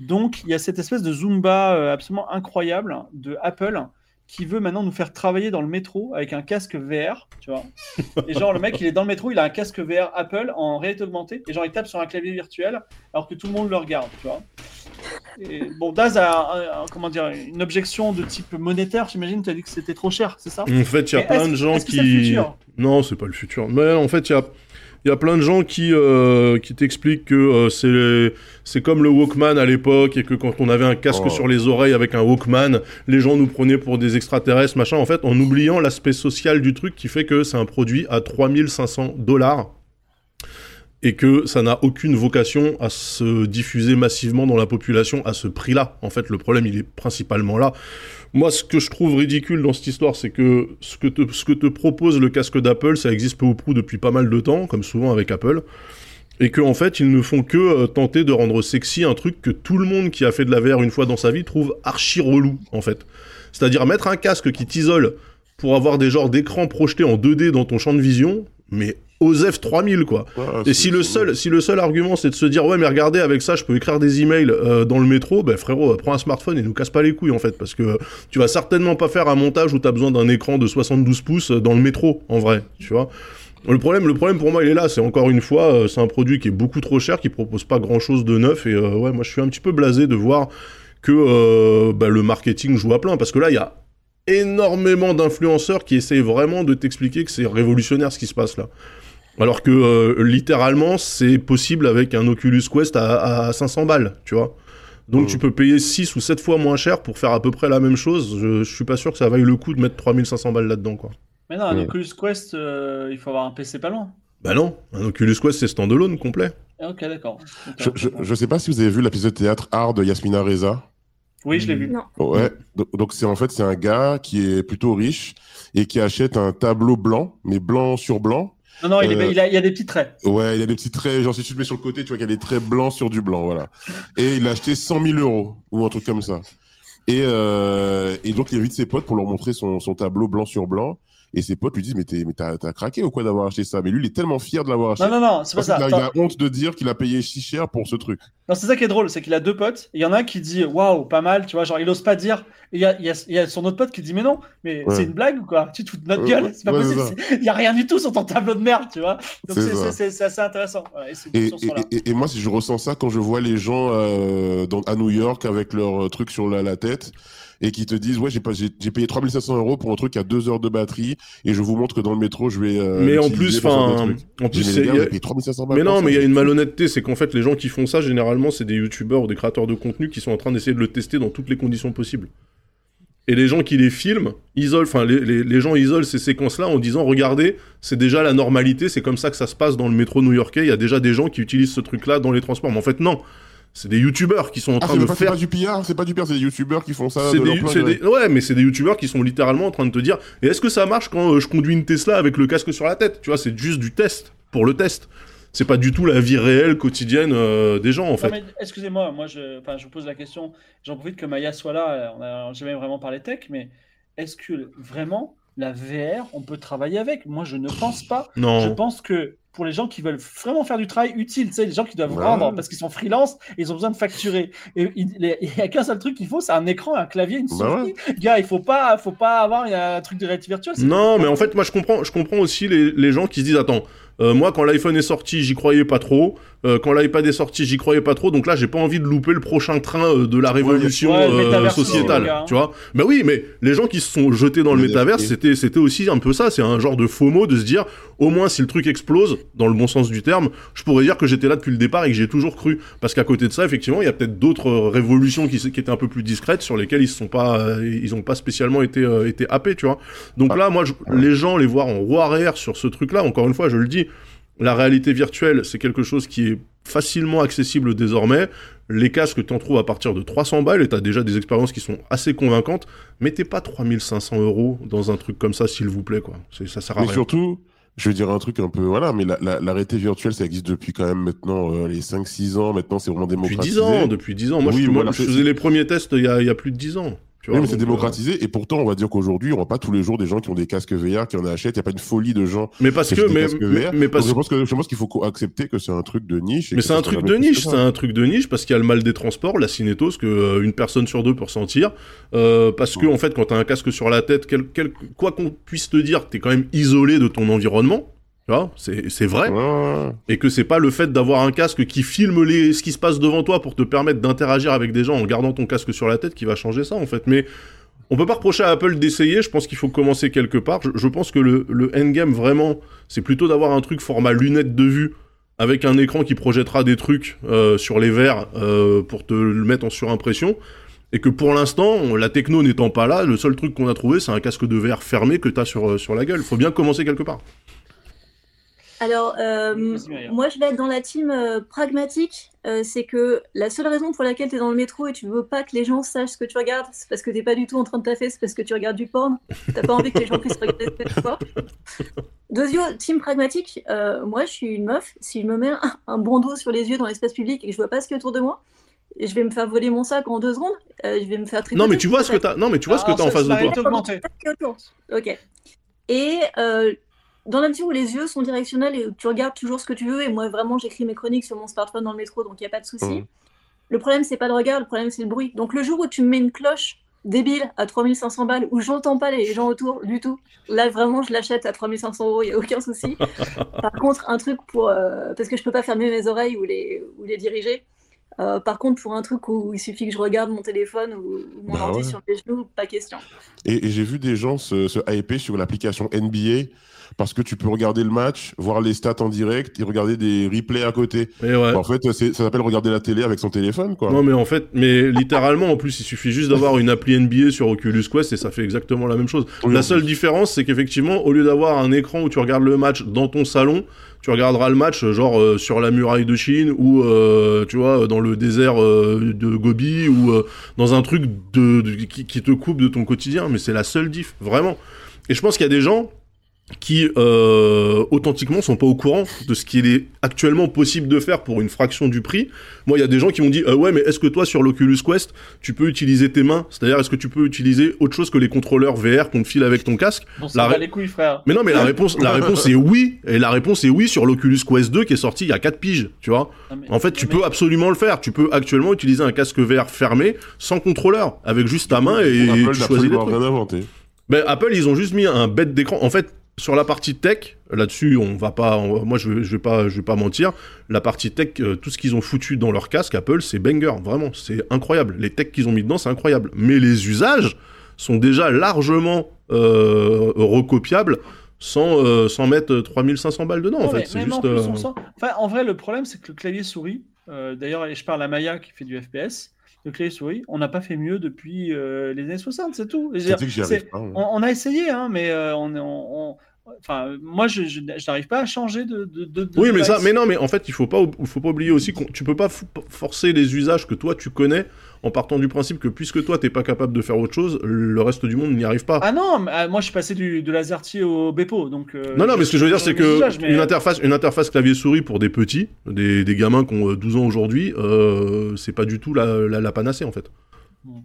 Donc, il y a cette espèce de Zumba euh, absolument incroyable de Apple qui veut maintenant nous faire travailler dans le métro avec un casque VR, tu vois. <laughs> Et genre, le mec, il est dans le métro, il a un casque VR Apple en réalité augmentée, et genre, il tape sur un clavier virtuel alors que tout le monde le regarde, tu vois. Et, bon, Daz a comment dire, une objection de type monétaire, j'imagine, tu as dit que c'était trop cher, c'est ça? En fait, il y a plein de gens qui. futur? Non, c'est pas le futur. Mais en fait, il y a. Il y a plein de gens qui, euh, qui t'expliquent que euh, c'est c'est comme le Walkman à l'époque et que quand on avait un casque Oh. sur les oreilles avec un Walkman, les gens nous prenaient pour des extraterrestres, machin. En fait, en oubliant l'aspect social du truc qui fait que c'est un produit à 3500 dollars. et que ça n'a aucune vocation à se diffuser massivement dans la population à ce prix-là. En fait, le problème, il est principalement là. Moi, ce que je trouve ridicule dans cette histoire, c'est que ce que, te, propose le casque d'Apple, ça existe peu ou prou depuis pas mal de temps, comme souvent avec Apple, et qu'en en fait, ils ne font que euh, tenter de rendre sexy un truc que tout le monde qui a fait de la VR une fois dans sa vie trouve archi relou, en fait. C'est-à-dire mettre un casque qui t'isole pour avoir des genres d'écran projetés en 2D dans ton champ de vision, mais OSEF 3000 quoi. Et si le seul, si le seul argument c'est de se dire ouais mais regardez avec ça je peux écrire des emails euh, dans le métro, ben frérot euh, prends un smartphone et nous casse pas les couilles en fait parce que euh, tu vas certainement pas faire un montage où t'as besoin d'un écran de 72 pouces dans le métro en vrai, tu vois. Le problème, le problème pour moi il est là, c'est encore une fois euh, c'est un produit qui est beaucoup trop cher, qui propose pas grand chose de neuf et ouais moi je suis un petit peu blasé de voir que bah, le marketing joue à plein parce que là il y a énormément d'influenceurs qui essayent vraiment de t'expliquer que c'est révolutionnaire ce qui se passe là. Alors que euh, littéralement, c'est possible avec un Oculus Quest à, à 500 balles, tu vois. Donc Mhm. tu peux payer 6 ou 7 fois moins cher pour faire à peu près la même chose. Je, je suis pas sûr que ça vaille le coup de mettre 3500 balles là-dedans, quoi. Mais non, un Ouais. Oculus Quest, euh, il faut avoir un PC pas loin. Bah non, un Oculus Quest c'est standalone complet. Ah, Ok, d'accord. Je, je, je sais pas si vous avez vu la pièce de théâtre Art de Yasmina Reza. Oui, je l'ai vu. Non. Ouais. Donc- Donc c'est en fait c'est un gars qui est plutôt riche et qui achète un tableau blanc, mais blanc sur blanc. Non, non, il, est- Euh, il a, il y a des petits traits. Ouais, il y a des petits traits, genre si tu te mets sur le côté, tu vois qu'il y a des traits blancs sur du blanc, voilà. Et il a acheté 100 000 euros ou un truc comme ça. Et, euh, et donc il invite ses potes pour leur montrer son, son tableau blanc sur blanc. Et ses potes lui disent mais t'as craqué ou quoi d'avoir acheté ça? Mais lui il est tellement fier de l'avoir acheté. Non, non, non, c'est pas ça. il a honte de dire qu'il a payé si cher pour ce truc. Non, c'est ça qui est drôle, c'est qu'il a deux potes. Il y en a un qui dit waouh, pas mal, tu vois, genre il ose pas dire. Et il y a, y a- y a son autre pote qui dit mais non, mais Ouais. c'est une blague ou quoi? Tu te fous de notre Ouais, gueule C'est pas ouais, possible. Il y a rien du tout sur ton tableau de merde, tu vois. Donc C'est assez intéressant. Voilà, et moi, si je ressens ça quand je vois les gens euh, dans, à New York avec leur euh, truc sur la, la tête et qui te disent ouais j'ai payé 3500 euros pour un truc qui a deux heures de batterie et je vous montre que dans le métro je vais euh, mais en plus, enfin, en plus c'est- mais les gars, y a- vous avez payé 3500 balles Mais pour non, mais il y a une malhonnêteté, c'est qu'en fait les gens qui font ça généralement c'est des youtubeurs ou des créateurs de contenu qui sont en train d'essayer de le tester dans toutes les conditions possibles. Et les gens qui les filment, isolent, enfin les, les- les gens isolent ces séquences-là en disant regardez, c'est déjà la normalité, c'est comme ça que ça se passe dans le métro new-yorkais, il y a déjà des gens qui utilisent ce truc-là dans les transports. Mais en fait non, c'est des youtubeurs qui sont en Ah, train c'est de pas, c'est faire pas du PR, c'est pas du PR, c'est des youtubeurs qui font ça c'est de leur des, plein des- ouais, mais c'est des youtubeurs qui sont littéralement en train de te dire et est-ce que ça marche quand euh, je conduis une Tesla avec le casque sur la tête? Tu vois, c'est juste du test pour le test. C'est pas du tout la vie réelle quotidienne euh, des gens en fait. excusez-moi, moi je, enfin, je vous pose la question. J'en profite que Maya soit là. euh, On n'a jamais vraiment parlé tech, mais est-ce que vraiment la VR, on peut travailler avec Moi, je ne pense pas. Je Non. pense que pour les gens qui veulent vraiment faire du travail utile, tu sais, les gens qui doivent Ouais. vendre parce qu'ils sont freelance et ils ont besoin de facturer. Et il il y a qu'un seul truc qu'il faut, c'est un écran, un clavier, une Bah souris. Gars, il faut pas, faut pas avoir il y a un truc de réalité virtuelle. Non, mais en fait, moi je comprends, je comprends aussi les, les gens qui se disent attends, euh, moi quand l'iPhone est sorti, j'y croyais pas trop. Euh, quand l'iPad est sorti, j'y croyais pas trop. Donc là, j'ai pas envie de louper le prochain train euh, de la révolution Ouais, euh, aussi, sociétale. gars, hein. Tu vois Bah oui, mais les gens qui se sont jetés dans le métaverse, c'était c'était aussi un peu ça. C'est un genre de FOMO de se dire au moins si le truc explose dans le bon sens du terme, je pourrais dire que j'étais là depuis le départ et que j'ai toujours cru. Parce qu'à côté de ça, effectivement, il y a peut-être d'autres euh, révolutions qui, étaient un peu plus discrètes sur lesquelles ils se sont pas, euh, ils ont pas spécialement été euh, été happés, tu vois. Donc Ah. là, moi, je- les gens les voir en roue arrière sur ce truc-là. Encore une fois, je le dis, la réalité virtuelle, c'est quelque chose qui est facilement accessible désormais. Les casques, tu en trouves à partir de 300 balles et tu as déjà des expériences qui sont assez convaincantes. Mettez pas 3500 euros dans un truc comme ça, s'il vous plaît, quoi. Ça sert à Mais rien. surtout, je vais dire un truc un peu, voilà, mais la, la, la réalité virtuelle, ça existe depuis quand même maintenant euh, les 5-6 ans. Maintenant, c'est vraiment Depuis démocratisé. 10 ans, depuis 10 ans. Moi, Oui, je, moi, faisais les premiers tests il y a, il y a plus de 10 ans. Tu Oui, vois, mais c'est euh, démocratisé. Et pourtant, on va dire qu'aujourd'hui, on voit pas tous les jours des gens qui ont des casques VR, qui en achètent. Il n'y a pas une folie de gens mais parce qui que, mais, mais, parce je pense que je pense qu'il faut accepter que c'est un truc de niche. Mais c'est un truc de niche, c'est un truc de niche parce qu'il y a le mal des transports, la cinétose que euh, une personne sur deux peut ressentir. Euh, parce que en fait, quand t'as un casque sur la tête, quel, quel- quoi qu'on puisse te dire, t'es quand même isolé de ton environnement. Vois, c'est vrai. Ouais, Et que c'est pas le fait d'avoir un casque qui filme les, ce qui se passe devant toi pour te permettre d'interagir avec des gens en gardant ton casque sur la tête qui va changer ça en fait. Mais on peut pas reprocher à Apple d'essayer, je pense qu'il faut commencer quelque part. Je, je pense que le, le endgame vraiment, c'est plutôt d'avoir un truc format lunettes de vue avec un écran qui projettera des trucs euh, sur les verres euh, pour te le mettre en surimpression. Et que pour l'instant, la techno n'étant pas là, le seul truc qu'on a trouvé, c'est un casque de verre fermé que t'as sur, euh, sur la gueule. Faut bien commencer quelque part. Alors, euh, moi, je vais être dans la team euh, pragmatique. Euh, c'est que la seule raison pour laquelle tu es dans le métro et tu veux pas que les gens sachent ce que tu regardes, c'est parce que t'es pas du tout en train de taffer, c'est parce que tu regardes du porn. T'as pas envie que les gens puissent regarder ce que tu vois. Deuxième, team pragmatique. euh, moi, je suis une meuf. Si je me mets un, un bandeau sur les yeux dans l'espace public et que je vois pas ce qu'il y a autour de moi, je vais me faire voler mon sac en deux secondes. euh, je vais me faire tripoter. Non, mais tu vois ce que t'as. Non, mais tu vois ce que t'as en face de toi. Ok. Et euh, dans la mesure où les yeux sont directionnels et où tu regardes toujours ce que tu veux, et moi vraiment j'écris mes chroniques sur mon smartphone dans le métro, donc il n'y a pas de souci. Mhm. Le problème c'est pas le regard, le problème c'est le bruit. Donc le jour où tu me mets une cloche débile à 3500 balles, où j'entends pas les gens autour du tout, là vraiment je l'achète à 3500 euros, il n'y a aucun souci. <laughs> Par contre, un truc pour... euh, parce que je peux pas fermer mes oreilles ou les, ou les diriger. Euh, par contre, pour un truc où il suffit que je regarde mon téléphone ou, ou mon Bah ordi ouais. sur les genoux, pas question. Et, et j'ai vu des gens se, se hyper sur l'application NBA parce que tu peux regarder le match, voir les stats en direct et regarder des replays à côté. Mais ouais. En fait, ça s'appelle regarder la télé avec son téléphone, quoi. Non mais en fait, mais littéralement en plus il suffit juste d'avoir une appli NBA sur Oculus Quest et ça fait exactement la même chose. Oui, La seule différence c'est qu'effectivement au lieu d'avoir un écran où tu regardes le match dans ton salon, tu regarderas le match euh, genre euh, sur la muraille de Chine ou euh, tu vois dans le désert euh, de Gobi ou euh, dans un truc de, de- qui, qui te coupe de ton quotidien. Mais c'est la seule diff vraiment. Et je pense qu'il y a des gens qui euh, authentiquement sont pas au courant de ce qu'il est actuellement possible de faire pour une fraction du prix. Moi, il y a des gens qui m'ont dit euh, ouais, mais est-ce que toi sur l'Oculus Quest, tu peux utiliser tes mains? C'est-à-dire, est-ce que tu peux utiliser autre chose que les contrôleurs VR qu'on te file avec ton casque? Bon, ça La ré- les couilles, frère. Mais non, mais la réponse, la réponse est oui. Et la réponse est oui sur l'Oculus Quest 2 qui est sorti il y a 4 piges, tu vois. Non, mais- En fait, tu mais- peux absolument le faire. Tu peux actuellement utiliser un casque VR fermé sans contrôleur, avec juste ta main et Apple tu choisis les absolument trucs. rien inventé. Ben, Apple, ils ont juste mis un bête d'écran. En fait, sur la partie tech, là-dessus, on va pas. on- moi, je vais, je vais pas, je vais pas mentir. La partie tech, euh, tout ce qu'ils ont foutu dans leur casque, Apple, c'est banger. Vraiment, c'est incroyable. Les techs qu'ils ont mis dedans, c'est incroyable. Mais les usages sont déjà largement euh, recopiables sans, euh, sans mettre 3500 balles dedans. en fait, c'est en euh, sent- Enfin, en vrai, le problème, c'est que le clavier souris, euh, d'ailleurs, je parle à Maya qui fait du FPS, le clavier souris, on n'a pas fait mieux depuis euh, les années 60, c'est tout. Dire, pas. on, on a essayé, hein, mais euh, on, est- on- on- enfin, moi, je, je- je n'arrive pas à changer de. de, de- de Oui, mais ça, mais non, mais en fait, il faut pas, il faut pas oublier aussi qu'on, tu peux pas forcer les usages que toi tu connais en partant du principe que puisque toi t'es pas capable de faire autre chose, le reste du monde n'y arrive pas. Ah non, mais, ah, moi, je suis passé du, de l'azerty au Bepo, donc. euh, non, non, mais ce que je veux dire, c'est que usages, mais- une interface, une interface clavier-souris pour des petits, des, des gamins qui ont euh, 12 ans aujourd'hui, euh, c'est pas du tout la, la, la panacée en fait.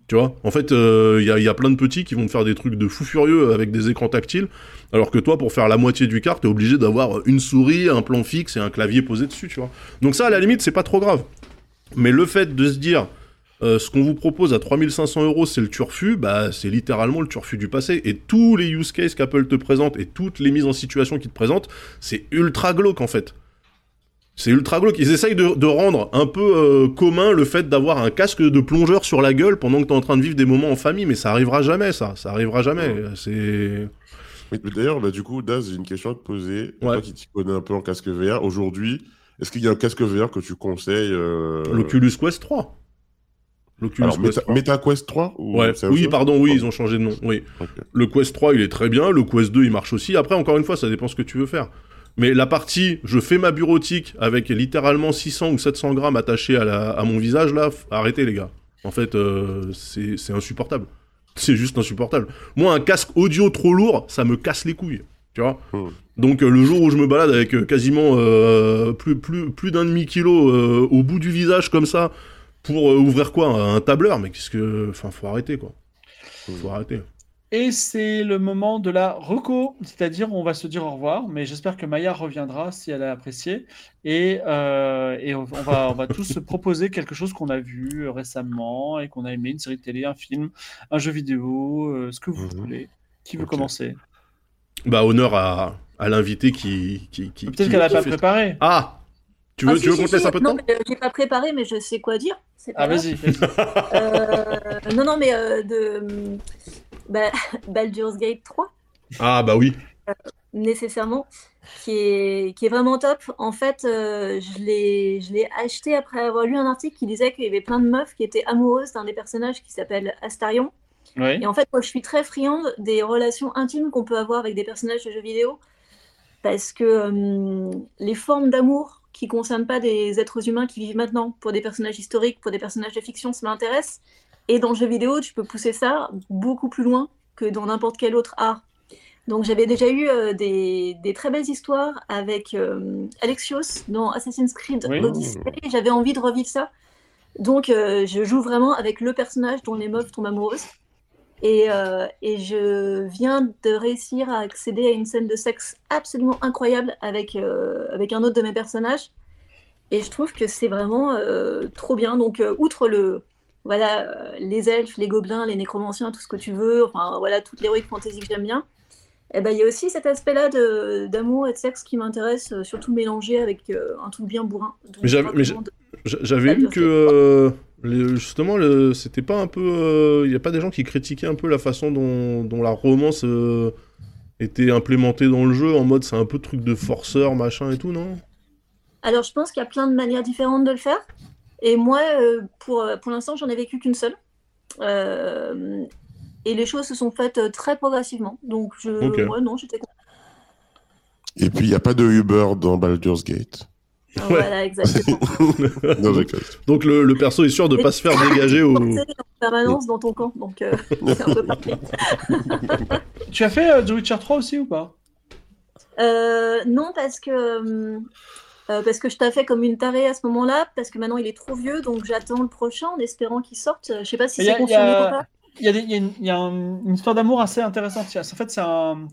Tu vois En fait, il y, a, plein de petits qui vont te faire des trucs de fou furieux avec des écrans tactiles, alors que toi, pour faire la moitié du quart, t'es obligé d'avoir une souris, un plan fixe et un clavier posé dessus, tu vois. Donc ça, à la limite, c'est pas trop grave. Mais le fait de se dire, euh, ce qu'on vous propose à 3500 euros, c'est le turfu, bah, c'est littéralement le turfu du passé. Et tous les use cases qu'Apple te présente et toutes les mises en situation qu'ils te présentent, c'est ultra glauque en fait. C'est ultra glauque. Ils essayent de, de rendre un peu euh, commun le fait d'avoir un casque de plongeur sur la gueule pendant que t'es en train de vivre des moments en famille, mais ça arrivera jamais, ça. Ça arrivera jamais. C'est. D'ailleurs, bah, du coup, Daz, j'ai une question à te poser. Ouais. Toi qui t'y connais un peu en casque VR, aujourd'hui, est-ce qu'il y a un casque VR que tu conseilles euh, L'Oculus Quest 3. L'Oculus Quest Meta, 3. MetaQuest 3 ou Ouais, c'est autre oui, pardon, oui, ils ont changé de nom. Oui. Le Quest 3, il est très bien. Le Quest 2, il marche aussi. Après, encore une fois, ça dépend ce que tu veux faire. Mais la partie, je fais ma bureautique avec littéralement 600 ou 700 grammes attachés à, la- à mon visage, là, arrêtez les gars. En fait, euh, c'est insupportable. C'est juste insupportable. Moi, un casque audio trop lourd, ça me casse les couilles. Tu vois Hmm. Donc, euh, le jour où je me balade avec euh, quasiment plus, plus, plus d'un demi-kilo au bout du visage comme ça, pour ouvrir quoi? Un tableur? Mais qu'est-ce que. Enfin, faut arrêter, quoi. Faut arrêter. Et c'est le moment de la reco, c'est-à-dire on va se dire au revoir, mais j'espère que Maya reviendra si elle a apprécié. Et, euh, et on va, on va tous se proposer quelque chose qu'on a vu récemment et qu'on a aimé, une série de télé, un film, un jeu vidéo, euh, ce que vous Mhm. voulez. Qui veut commencer? Bah, honneur à, à l'invité qui. qui, qui Peut-être qu'elle n'a pas fait- préparé. Ah Tu veux, Ah, tu si, veux si, qu'on te laisse si. un peu de non, temps? mais, euh, j'ai pas préparé, mais je sais quoi dire. Ah, vas-y. Euh, non, non, mais euh, de bah, <laughs> Baldur's Gate 3, Ah, bah oui. nécessairement, qui est, qui est vraiment top. En fait, euh, je l'ai je l'ai acheté après avoir lu un article qui disait qu'il y avait plein de meufs qui étaient amoureuses d'un des personnages qui s'appelle Astarion. Oui. Et en fait, moi, je suis très friande des relations intimes qu'on peut avoir avec des personnages de jeux vidéo. parce que euh, les formes d'amour qui concernent pas des êtres humains qui vivent maintenant, pour des personnages historiques, pour des personnages de fiction, ça m'intéresse. Et dans le jeu vidéo, tu peux pousser ça beaucoup plus loin que dans n'importe quel autre art. Donc j'avais déjà eu euh, des, des très belles histoires avec euh, Alexios dans Assassin's Creed Oui. Odyssey. J'avais envie de revivre ça. Donc euh, je joue vraiment avec le personnage dont les meufs tombent amoureuses. Et, et je viens de réussir à accéder à une scène de sexe absolument incroyable avec, avec un autre de mes personnages. Et je trouve que c'est vraiment trop bien. Donc, outre le, voilà, euh, les elfes, les gobelins, les nécromanciens, tout ce que tu veux, enfin voilà, toute l'héroïque fantasy que j'aime bien. Et ben, il y a aussi cet aspect-là de- d'amour et de sexe qui m'intéresse, euh, surtout mélangé avec euh, un truc bien bourrin. J'avais- lu que euh, les- justement, c'était pas un peu. Il n'y a pas des gens qui critiquaient un peu la façon dont, dont la romance euh, était implémentée dans le jeu, en mode c'est un peu truc de forceur, machin et tout, non? Alors, je pense qu'il y a plein de manières différentes de le faire. Et moi, euh, pour, pour l'instant, j'en ai vécu qu'une seule. Euh, et les choses se sont faites euh, très progressivement. Donc, je, Ok. moi, non, j'étais contente. Et puis, il n'y a pas de Uber dans Baldur's Gate. Voilà, exactement. <laughs> Non. Donc le, le perso est sûr de pas se faire dégager au. En permanence dans ton camp. Donc, euh, <laughs> c'est un peu parfait. Tu as fait euh, The Witcher 3 aussi ou pas? Euh, non, parce que, euh, parce que je t'ai fait comme une tarée à ce moment-là, parce que maintenant il est trop vieux, donc j'attends le prochain en espérant qu'il sorte. Je sais pas si c'est a- confirmé ou pas. Il y a, des- il y a une, il y a un- une histoire d'amour assez intéressante. En fait, c'est.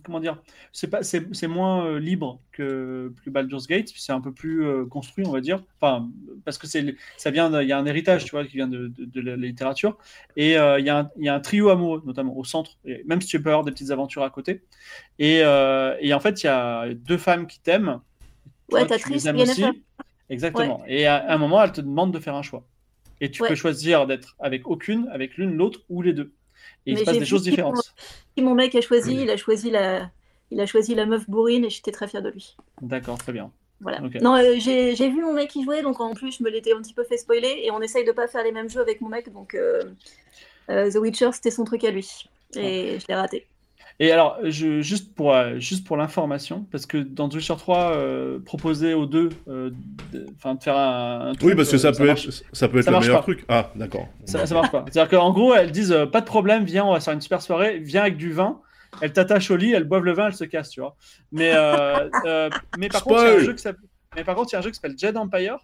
Comment dire C'est pas- c'est c'est moins euh, libre que, que Baldur's Gate. C'est un peu plus euh, construit, on va dire. Enfin, parce que c'est ça vient. Il y a un héritage, tu vois, qui vient de, de- de la littérature. Et euh, il, y a un, il y a un trio amoureux, notamment au centre. Et même si tu peux avoir des petites aventures à côté. Et, et en fait, il y a deux femmes qui t'aiment. Ouais, et Yennefer. aussi. Exactement. Et à un moment, elle te demande de faire un choix. Et tu Ouais. peux choisir d'être avec aucune, avec l'une, l'autre ou les deux. Et il se passe des choses différentes. Si mon mec a choisi, il a choisi la, il a choisi la meuf bourrine et j'étais très fière de lui. D'accord, très bien. Voilà. Non, euh, j'ai j'ai vu mon mec y jouer, donc en plus je me l'étais un petit peu fait spoiler et on essaye de pas faire les mêmes jeux avec mon mec, donc euh, euh, The Witcher c'était son truc à lui et je l'ai raté. Et alors, je, juste pour, euh, juste pour l'information, parce que dans The Witcher 3, euh, proposer aux deux euh, de, faire un, un Oui, truc, parce que euh, ça peut marche- être, ça peut être ça le meilleur pas. truc. Ah, d'accord. Ça, ça marche pas. C'est-à-dire qu'en gros, elles disent euh, pas de problème, viens, on va faire une super soirée, viens avec du vin. Elles t'attachent au lit, elles boivent le vin, elles se cassent, tu vois. Mais, <laughs> mais par contre, il y a un jeu qui s'appelle- mais par contre, il y a un jeu qui s'appelle Jed Empire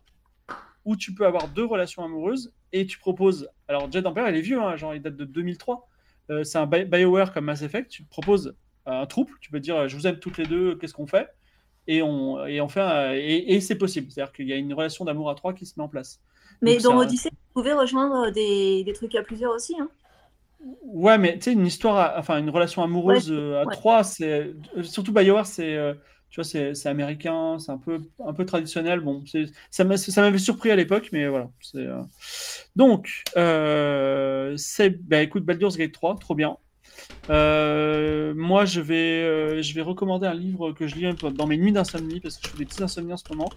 où tu peux avoir deux relations amoureuses et tu proposes. Alors, Jed Empire, il est vieux, hein, genre il date de 2003. Euh, c'est un Bi- BioWare comme Mass Effect. Tu proposes un trouble, tu peux dire je vous aime toutes les deux, qu'est-ce qu'on fait? Et on, et on fait un- et, et c'est possible. C'est-à-dire qu'il y a une relation d'amour à trois qui se met en place. Mais Donc, dans Odyssey, vous pouvez rejoindre des, des trucs à plusieurs aussi. Hein. Ouais, mais tu sais, une histoire, à- enfin, une relation amoureuse euh, à ouais. trois, c'est euh, surtout BioWare, c'est, euh, tu vois, c'est américain, c'est un peu, un peu traditionnel. Bon, ça m'a- ça m'avait surpris à l'époque, mais voilà. euh. Donc, euh, c'est, bah, écoute, Baldur's Gate 3, trop bien. Euh, moi, je vais, je vais recommander un livre que je lis un peu dans mes nuits d'insomnie, parce que je fais des petites insomnies en ce moment.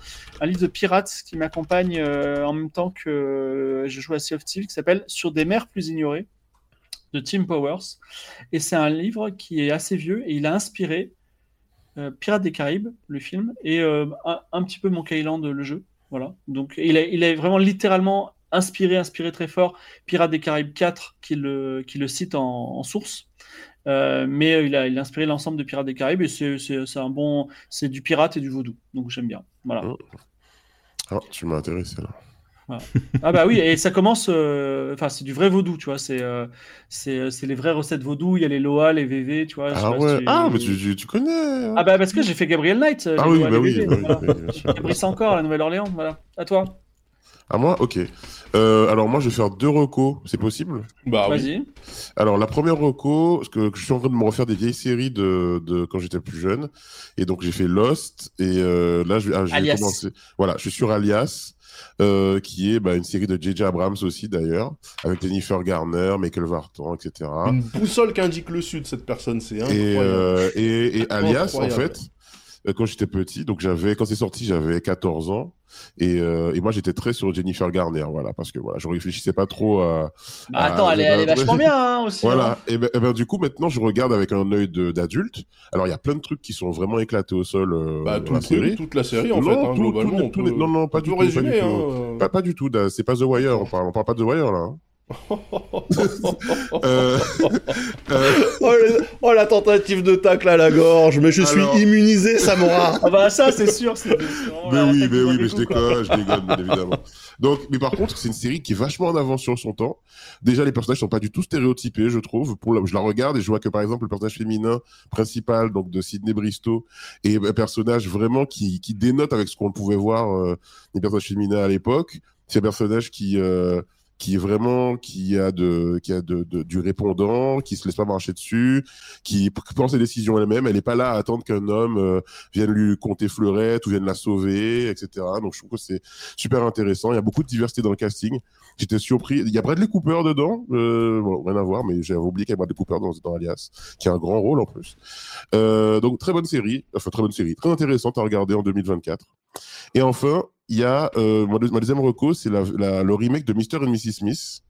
Un livre de pirates qui m'accompagne en même temps que je joue à Sea of Thieves, qui s'appelle Sur des mers plus ignorées de Tim Powers. Et c'est un livre qui est assez vieux et il a inspiré Pirates des Caraïbes, le film, et euh, un, petit peu Monkey Island, le jeu. Voilà. Donc il a, il a vraiment littéralement inspiré, inspiré très fort Pirates des Caraïbes 4 qui le, cite en, source. Euh, mais il a, inspiré l'ensemble de Pirates des Caraïbes et c'est du pirate et du vaudou, donc j'aime bien. Voilà. Oh. Ah, tu m'as intéressé là. Ah bah oui, et ça commence, euh, enfin c'est du vrai vaudou, tu vois, c'est euh, c'est c'est les vraies recettes vaudou, il y a les Loa, les VV, tu vois. Ah ouais. si- Ah, mais tu, tu, tu connais. hein. Ah bah parce que j'ai fait Gabriel Knight. euh, Ah oui, Loa, bah oui, VV, bah oui, voilà. oui. Gabriel encore, la Nouvelle-Orléans, voilà. À toi, À moi, ok. Euh, alors moi, je vais faire deux recos. C'est possible? Bah oui. vas-y. Alors la première reco, parce que je suis en train de me refaire des vieilles séries de, de quand j'étais plus jeune, et donc j'ai fait Lost, et euh, là je, ah, je vais Alias. commencer. Voilà, je suis sur Alias, euh, qui est bah, une série de J.J. Abrams aussi d'ailleurs, avec Jennifer Garner, Michael Vartan, etc. Une boussole qui indique le sud, cette personne, c'est Et, incroyable. euh, et, et Alias, en fait, euh, quand j'étais petit. Donc j'avais, quand c'est sorti, j'avais 14 ans. Et, euh, et moi, j'étais très sur Jennifer Garner, voilà, parce que voilà, je réfléchissais pas trop à. Bah, attends, à- elle, est, <laughs> elle est vachement bien hein, aussi. hein. Voilà. Et ben, et ben, du coup, maintenant, je regarde avec un œil d'adulte. Alors, il y a plein de trucs qui sont vraiment éclatés au sol euh, Bah, tout la série. toute la série, en Non, fait, hein, tout- globalement. tout- on tout- peut- non, non, pas du tout, pas du hein, tout. euh. Pas, pas du tout. C'est pas The Wire. On parle, on parle pas de The Wire là. Euh, euh, oh, oh, la tentative de tacle à la gorge, mais je suis Alors- immunisé, Samora Ah bah ça c'est sûr. c'est- vraiment mais oui, mais oui, mais je déconne, je déconne, bien évidemment. Donc, mais par contre, c'est une série qui est vachement en avance sur son temps. Déjà, les personnages sont pas du tout stéréotypés, je trouve. Pour la- je la regarde et je vois que par exemple le personnage féminin principal, donc de Sydney Bristow, est un personnage vraiment qui, qui dénote avec ce qu'on pouvait voir euh, des personnages féminins à l'époque. C'est un personnage qui euh, qui est vraiment qui a de qui a de, de- du répondant, qui se laisse pas marcher dessus, qui prend ses décisions elle-même. Elle est pas là à attendre qu'un homme euh, vienne lui compter fleurette ou vienne la sauver, etc. Donc je trouve que c'est super intéressant. Il y a beaucoup de diversité dans le casting. J'étais surpris. Il y a Bradley Cooper dedans. Euh, bon, rien à voir, mais j'avais oublié qu'il y avait Bradley Cooper dans, dans Alias, qui a un grand rôle en plus. Euh, donc très bonne série, enfin très bonne série, très intéressante à regarder en 2024. Et enfin, il y a euh, ma, deux- ma deuxième reco, c'est la, la- le remake de Mr. and Mrs. Smith.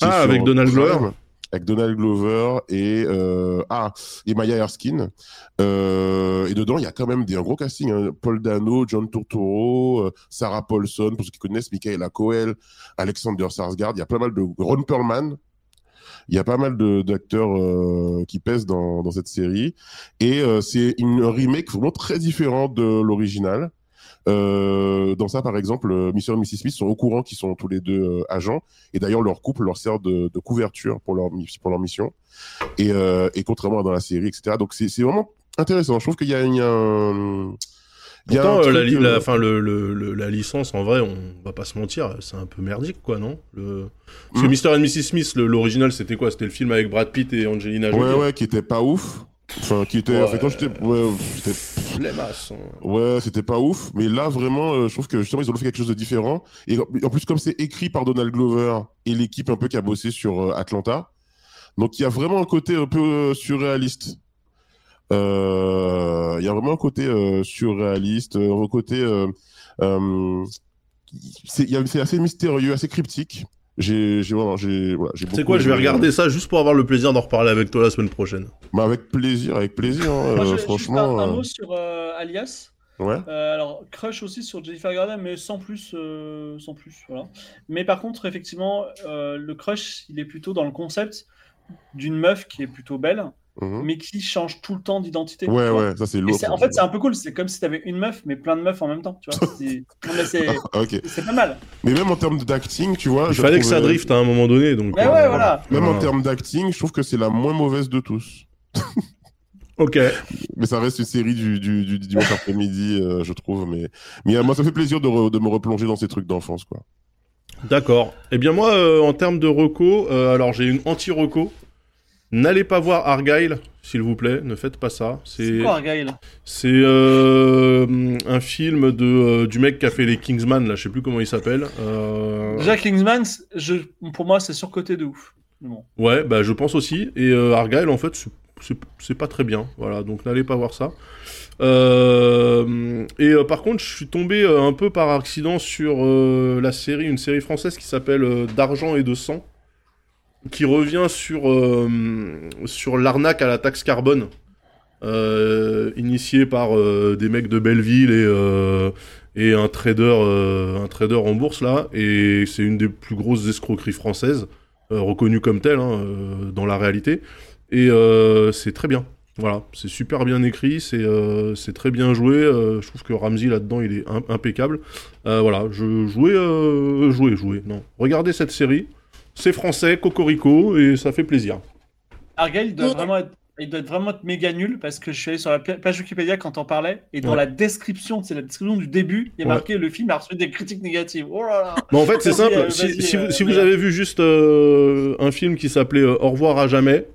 Ah, avec Donald Glover. Avec Donald Glover et euh, ah et Maya Erskine. Euh, et dedans, il y a quand même des, un gros casting. hein. Paul Dano, John Turturro, euh, Sarah Paulson, pour ceux qui connaissent, Michaela Coel, Alexander Sarsgaard. Il y a pas mal de Ron Perlman. Il y a pas mal d'acteurs qui pèsent dans, dans cette série. Et c'est une un remake vraiment très différent de l'original. Euh, dans ça, par exemple, euh, Mr. et Mrs. Smith sont au courant qu'ils sont tous les deux euh, agents. Et d'ailleurs, leur couple leur sert de, de couverture pour leur, pour leur mission. Et, et contrairement à dans la série, etc. Donc, c'est vraiment intéressant. Je trouve qu'il y a, il y a un... Pourtant, euh, la, li- la, euh, enfin, le, le- le- la licence, en vrai, on va pas se mentir, c'est un peu merdique, quoi, non? Le... Parce que. Mr. and Mrs. Smith, l'original, c'était quoi? C'était le film avec Brad Pitt et Angelina Jolie? Ouais, ouais, qui était pas ouf. Enfin, qui était... Ouais. enfin, quand j'étais... Ouais, j'étais- Flemmasse, hein. Ouais, c'était pas ouf, mais là vraiment, euh, je trouve que justement ils ont fait quelque chose de différent. Et en plus, comme c'est écrit par Donald Glover et l'équipe un peu qui a bossé sur euh, Atlanta, donc il y a vraiment un côté un peu euh, surréaliste. Euh, Il y a vraiment un côté surréaliste, un côté, c'est assez mystérieux, assez cryptique. J'ai, j'ai vraiment, j'ai, voilà, j'ai C'est quoi, je vais regarder ça juste pour avoir le plaisir d'en reparler avec toi la semaine prochaine. Bah, avec plaisir, avec plaisir. hein, Moi, j'ai- juste franchement, un, un euh, mot sur euh, Alias. ouais. Euh, alors, crush aussi sur Jennifer Garner, mais sans plus, euh, sans plus, voilà. Mais par contre, effectivement, euh, le crush, il est plutôt dans le concept d'une meuf qui est plutôt belle, Mhm. mais qui change tout le temps d'identité. Ouais, ouais, ça c'est lourd. en fait, c'est un peu cool. C'est comme si tu avais une meuf, mais plein de meufs en même temps. Tu vois. <laughs> C'est- non, mais c'est Ah, ok. c'est pas mal. Mais même en termes d'acting, tu vois. Il fallait que ça drift à un moment donné, donc. Mais euh, ouais, voilà. Même en Voilà. termes d'acting, je trouve que c'est la moins mauvaise de tous. <laughs> Ok. Mais ça reste une série du, du, du dimanche après-midi, euh, je trouve. Mais, mais euh, moi, ça fait plaisir de, re- de me replonger dans ces trucs d'enfance, quoi. D'accord. Eh bien moi, euh, en termes de reco, euh, alors j'ai une anti-reco. N'allez pas voir Argyle, s'il vous plaît. Ne faites pas ça. C'est quoi, Argyle? c'est euh, un film de euh, du mec qui a fait les Kingsman. Là, je sais plus comment il s'appelle. Euh, Déjà, Kingsman, je, pour moi, c'est surcoté de ouf. Bon. Ouais, bah je pense aussi. Et euh, Argyle, en fait, c'est- pas très bien. Voilà, donc n'allez pas voir ça. Et par contre, je suis tombé un peu par accident sur la série, une série française qui s'appelle D'argent et de sang, qui revient sur euh, sur l'arnaque à la taxe carbone, euh, initiée par euh, des mecs de Belleville et et un trader un trader en bourse là. Et c'est une des plus grosses escroqueries françaises euh, reconnu comme tel hein, dans la réalité. Et c'est très bien. Voilà, c'est super bien écrit, c'est euh, très bien joué. je trouve que Ramsey là-dedans, il est im- impeccable. Euh, voilà, je jouais, jouais, jouais. Non, regardez cette série. C'est français, cocorico, et ça fait plaisir. Argyle, il doit, vraiment être, il doit être vraiment être méga nul parce que je suis allé sur la page Wikipédia quand on parlait et dans Ouais. la description, c'est la description du début, il y a Ouais. marqué le film a reçu des critiques négatives. Oh là là Mais en fait, c'est simple. euh, si, euh, vous, si vous merde. avez vu juste euh, un film qui s'appelait euh, Au revoir à jamais,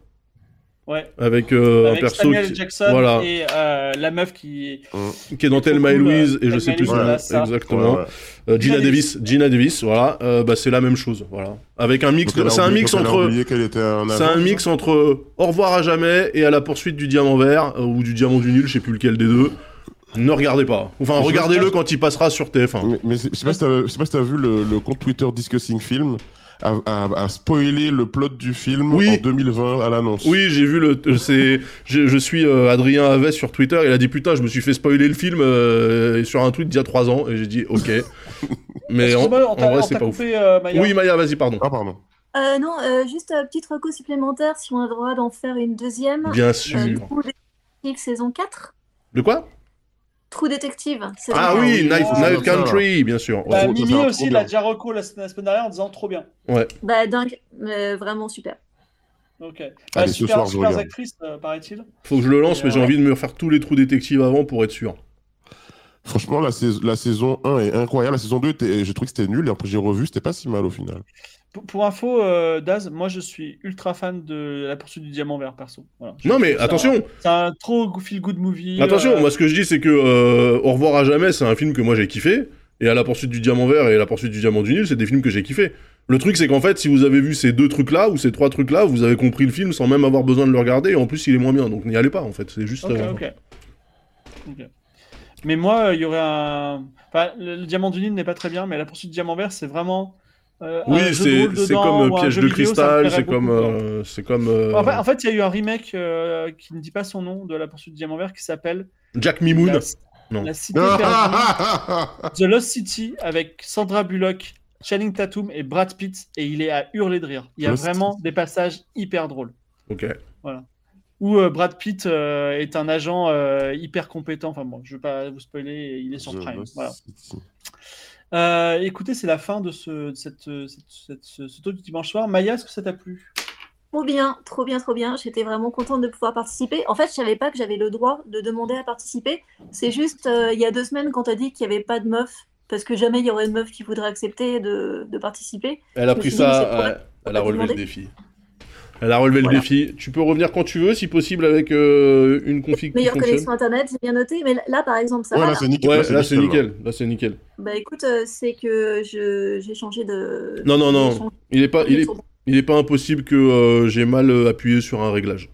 Ouais. avec, euh, un Avec perso Samuel qui, Jackson voilà. et euh, la meuf qui. qui est dans Thelma et Louise, euh, et je sais plus voilà, exactement. Euh, Gina Gina Davis, Gina Davis, voilà, euh, bah, c'est la même chose, voilà. Avec un mix, c'est un mix entre, c'est un mix entre Au revoir à jamais et à la poursuite du diamant vert euh, ou du diamant du nul, je sais plus lequel des deux. Ne regardez pas. Enfin, regardez-le quand il passera sur TF1. Mais, je sais pas si t'as- si vu le, le compte Twitter Discussing Film a, a, a spoilé le plot du film Oui. en 2020 à l'annonce. Oui, j'ai vu le. euh, C'est. Je, je suis euh, Adrien Havet sur Twitter. Il a dit putain, je me suis fait spoiler le film euh, sur un tweet d'il y a 3 ans. Et j'ai dit ok. <laughs> Mais en, vrai, c'est pas ouf. euh, Maya. Oui, Maya, vas-y, pardon. Ah pardon. Euh, non, euh, juste un petit reco supplémentaire si on a le droit d'en faire une deuxième. Bien sûr. True Detective saison 4. De quoi? True Detective. saison Ah 4. oui, oui, Night, ah, Night ça, Country, bien sûr. Bah, Ouais. Trop- Mimi aussi, l'a déjà reco la, semaine dernière en disant trop bien. Bah dingue, mais vraiment super. Ok. Bah, Allez, ce super, soir, je super actrice, euh, paraît-il. Faut que je le lance, Et, mais j'ai euh, envie de me refaire tous les trous détectives avant pour être sûr. Franchement, la, sais- la saison 1 est incroyable. La saison 2, était- j'ai trouvé que c'était nul. Et après, j'ai revu, c'était pas si mal au final. Pour, pour info, euh, Daz, moi je suis ultra fan de La poursuite du diamant vert, perso. Voilà. Non, mais ça- attention, C'est un trop feel good movie. attention, euh, moi ce que je dis, c'est que euh, Au revoir à jamais, c'est un film que moi j'ai kiffé. Et à la poursuite du diamant vert et la poursuite du diamant du Nil, c'est des films que j'ai kiffé. Le truc, c'est qu'en fait, si vous avez vu ces deux trucs-là ou ces trois trucs-là, vous avez compris le film sans même avoir besoin de le regarder. Et en plus, il est moins bien. Donc n'y allez pas, en fait. C'est juste. Ok. Mais moi, il y aurait un. Enfin, le, le diamant du Nil n'est pas très bien, mais la poursuite du diamant vert, c'est vraiment. Euh, Oui, de c'est comme euh, Piège de cristal, c'est comme. euh, c'est comme. euh, En fait, en fait, il y a eu un remake euh, qui ne dit pas son nom de la poursuite du diamant vert qui s'appelle Jack Mimoun. la, Non. La Cité perdue, <laughs> The Lost City, avec Sandra Bullock, Channing Tatum et Brad Pitt, et il est à hurler de rire. Il y a Lost vraiment des passages hyper drôles. Ok. Où euh, Brad Pitt euh, est un agent euh, hyper compétent. Enfin bon, je ne veux pas vous spoiler, il est sur The Prime. Lost Voilà. City. Euh, écoutez, c'est la fin de ce, de cette, euh, cette- cette- ce, du dimanche soir. Maya, est-ce que ça t'a plu? Trop bien, trop bien, trop bien. J'étais vraiment contente de pouvoir participer. En fait, je savais pas que j'avais le droit de demander à participer. C'est juste euh, il y a deux semaines quand tu as dit qu'il n'y avait pas de meuf, parce que jamais il y aurait une meuf qui voudrait accepter de, de participer. Elle a pris dit, ça, elle a relevé le défi. Elle a relevé Voilà. le défi. Tu peux revenir quand tu veux, si possible, avec euh, une config Meilleure connexion internet, j'ai bien noté. Mais là, par exemple, ça Ouais, va. là, là c'est nickel. Ouais, là, là c'est nickel. Là c'est nickel. Bah écoute, euh, c'est que je j'ai changé de. Non, non, non. Il est pas, il est, il est pas impossible que euh, j'ai mal appuyé sur un réglage.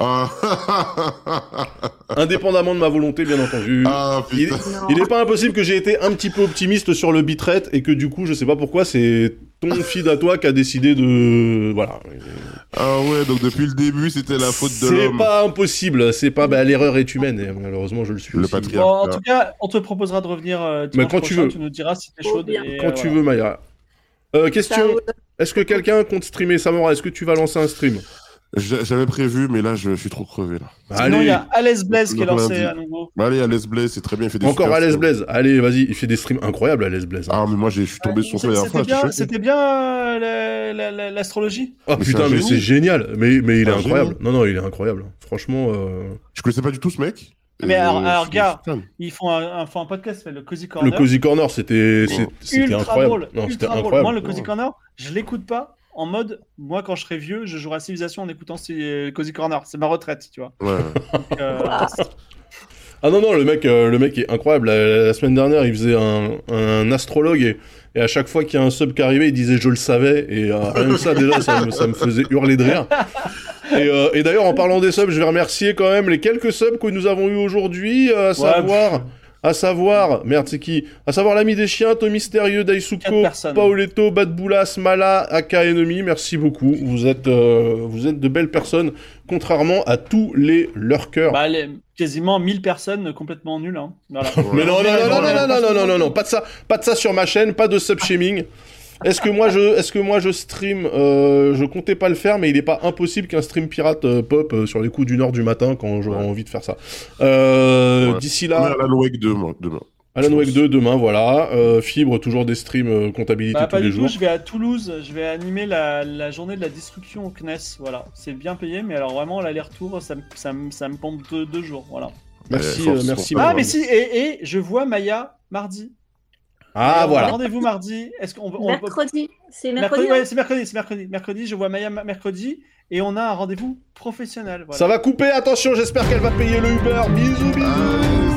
Ah, <laughs> Indépendamment de ma volonté, bien entendu. ah Il, putain. Non. il est pas impossible que j'ai été un petit peu optimiste sur le bitrate et que du coup, je sais pas pourquoi, c'est ton feed à toi qui a décidé de. Voilà. Ah ouais, donc depuis le début, c'était la faute de C'est l'homme. pas impossible, c'est pas. Bah, l'erreur est humaine et malheureusement, je le suis. Le aussi. Bon, En tout cas, on te proposera de revenir euh, dimanche quand tu veux. Tu nous diras si t'es Oh, et, Quand euh, tu voilà. veux, Maya. Euh, question est-ce que quelqu'un compte streamer Samora? Est-ce que tu vas lancer un stream? J'avais prévu, mais là, je suis trop crevé. Là. Sinon, il y a Alès Blaise qui est lancé à nouveau. Bah, allez, Alès Blaise, c'est très bien. Il fait des Encore Alès. Blaise. Allez, vas-y, il fait des streams incroyables, Alès Blaise. Ah, mais moi, j'ai- je suis tombé sur ça la dernière C'était fois. bien, euh, la- la- la- l'astrologie Oh mais putain, mais c'est génial. Mais, mais il est incroyable. Non, non, il est incroyable. Franchement. euh, Je connaissais pas du tout ce mec. Mais alors- euh, alors, regarde. Ils font un, un- font un podcast le Cozy Corner. Le Cozy Corner, c'était c'est- c'était ultra incroyable. drôle. Non, c'était ultra drôle. incroyable. Moi, le Cozy Corner, je l'écoute pas en mode, moi, quand je serai vieux, je jouerai à Civilization en écoutant Cozy Corner. C'est ma retraite, tu vois. Ouais. Donc, euh, Ah non, non, le mec, euh, le mec est incroyable. La, la semaine dernière, il faisait un, un astrologue et, et à chaque fois qu'il y a un sub qui arrivait, il disait je le savais. Et euh, rien que ça, déjà, ça me, ça me faisait hurler de rire. Et, euh, et d'ailleurs, en parlant des subs, je vais remercier quand même les quelques subs que nous avons eu aujourd'hui, euh, à savoir. À savoir, merde, c'est qui À savoir l'ami des chiens, Tommy Mystérieux, Daisuko. Paoletto, Bad Boulas, Mala, Aka Enemy. Merci beaucoup. Vous êtes, euh, vous êtes de belles personnes, contrairement à tous les lurkers. bah, les- quasiment 1000 personnes complètement nulles. Hein. Voilà. <laughs> Mais non, non, non, non, non, non, non, non, non, non, non, pas de ça, pas de ça sur ma chaîne, pas de sub shaming. Est-ce que moi je, est-ce que moi je stream, euh, je comptais pas le faire, mais il est pas impossible qu'un stream pirate euh, pop euh, sur les coups d'une heure du matin quand j'aurai Ouais. envie de faire ça. Euh, Ouais. D'ici là, Alan Wake 2, moi, demain. Alan Wake 2 demain, voilà. Euh, Fibre, toujours des streams euh, comptabilité Bah, tous pas les du jours. tout, je vais à Toulouse, je vais animer la, la journée de la destruction au CNES, voilà. C'est bien payé, mais alors vraiment, l'aller-retour, ça, me- ça, me- ça me pompe deux, deux jours, voilà. Merci, Euh, force, euh, merci. Ah, mais si, et, et je vois Maya mardi. Ah Alors, voilà. Rendez-vous mardi. Est-ce qu'on on- Mercredi, c'est Mercredi, mercredi. ouais, hein c'est mercredi, c'est mercredi. Mercredi, je vois Maya ma- mercredi et on a un rendez-vous professionnel. Voilà. Ça va couper, attention, j'espère qu'elle va payer le Uber. Bisous, bisous.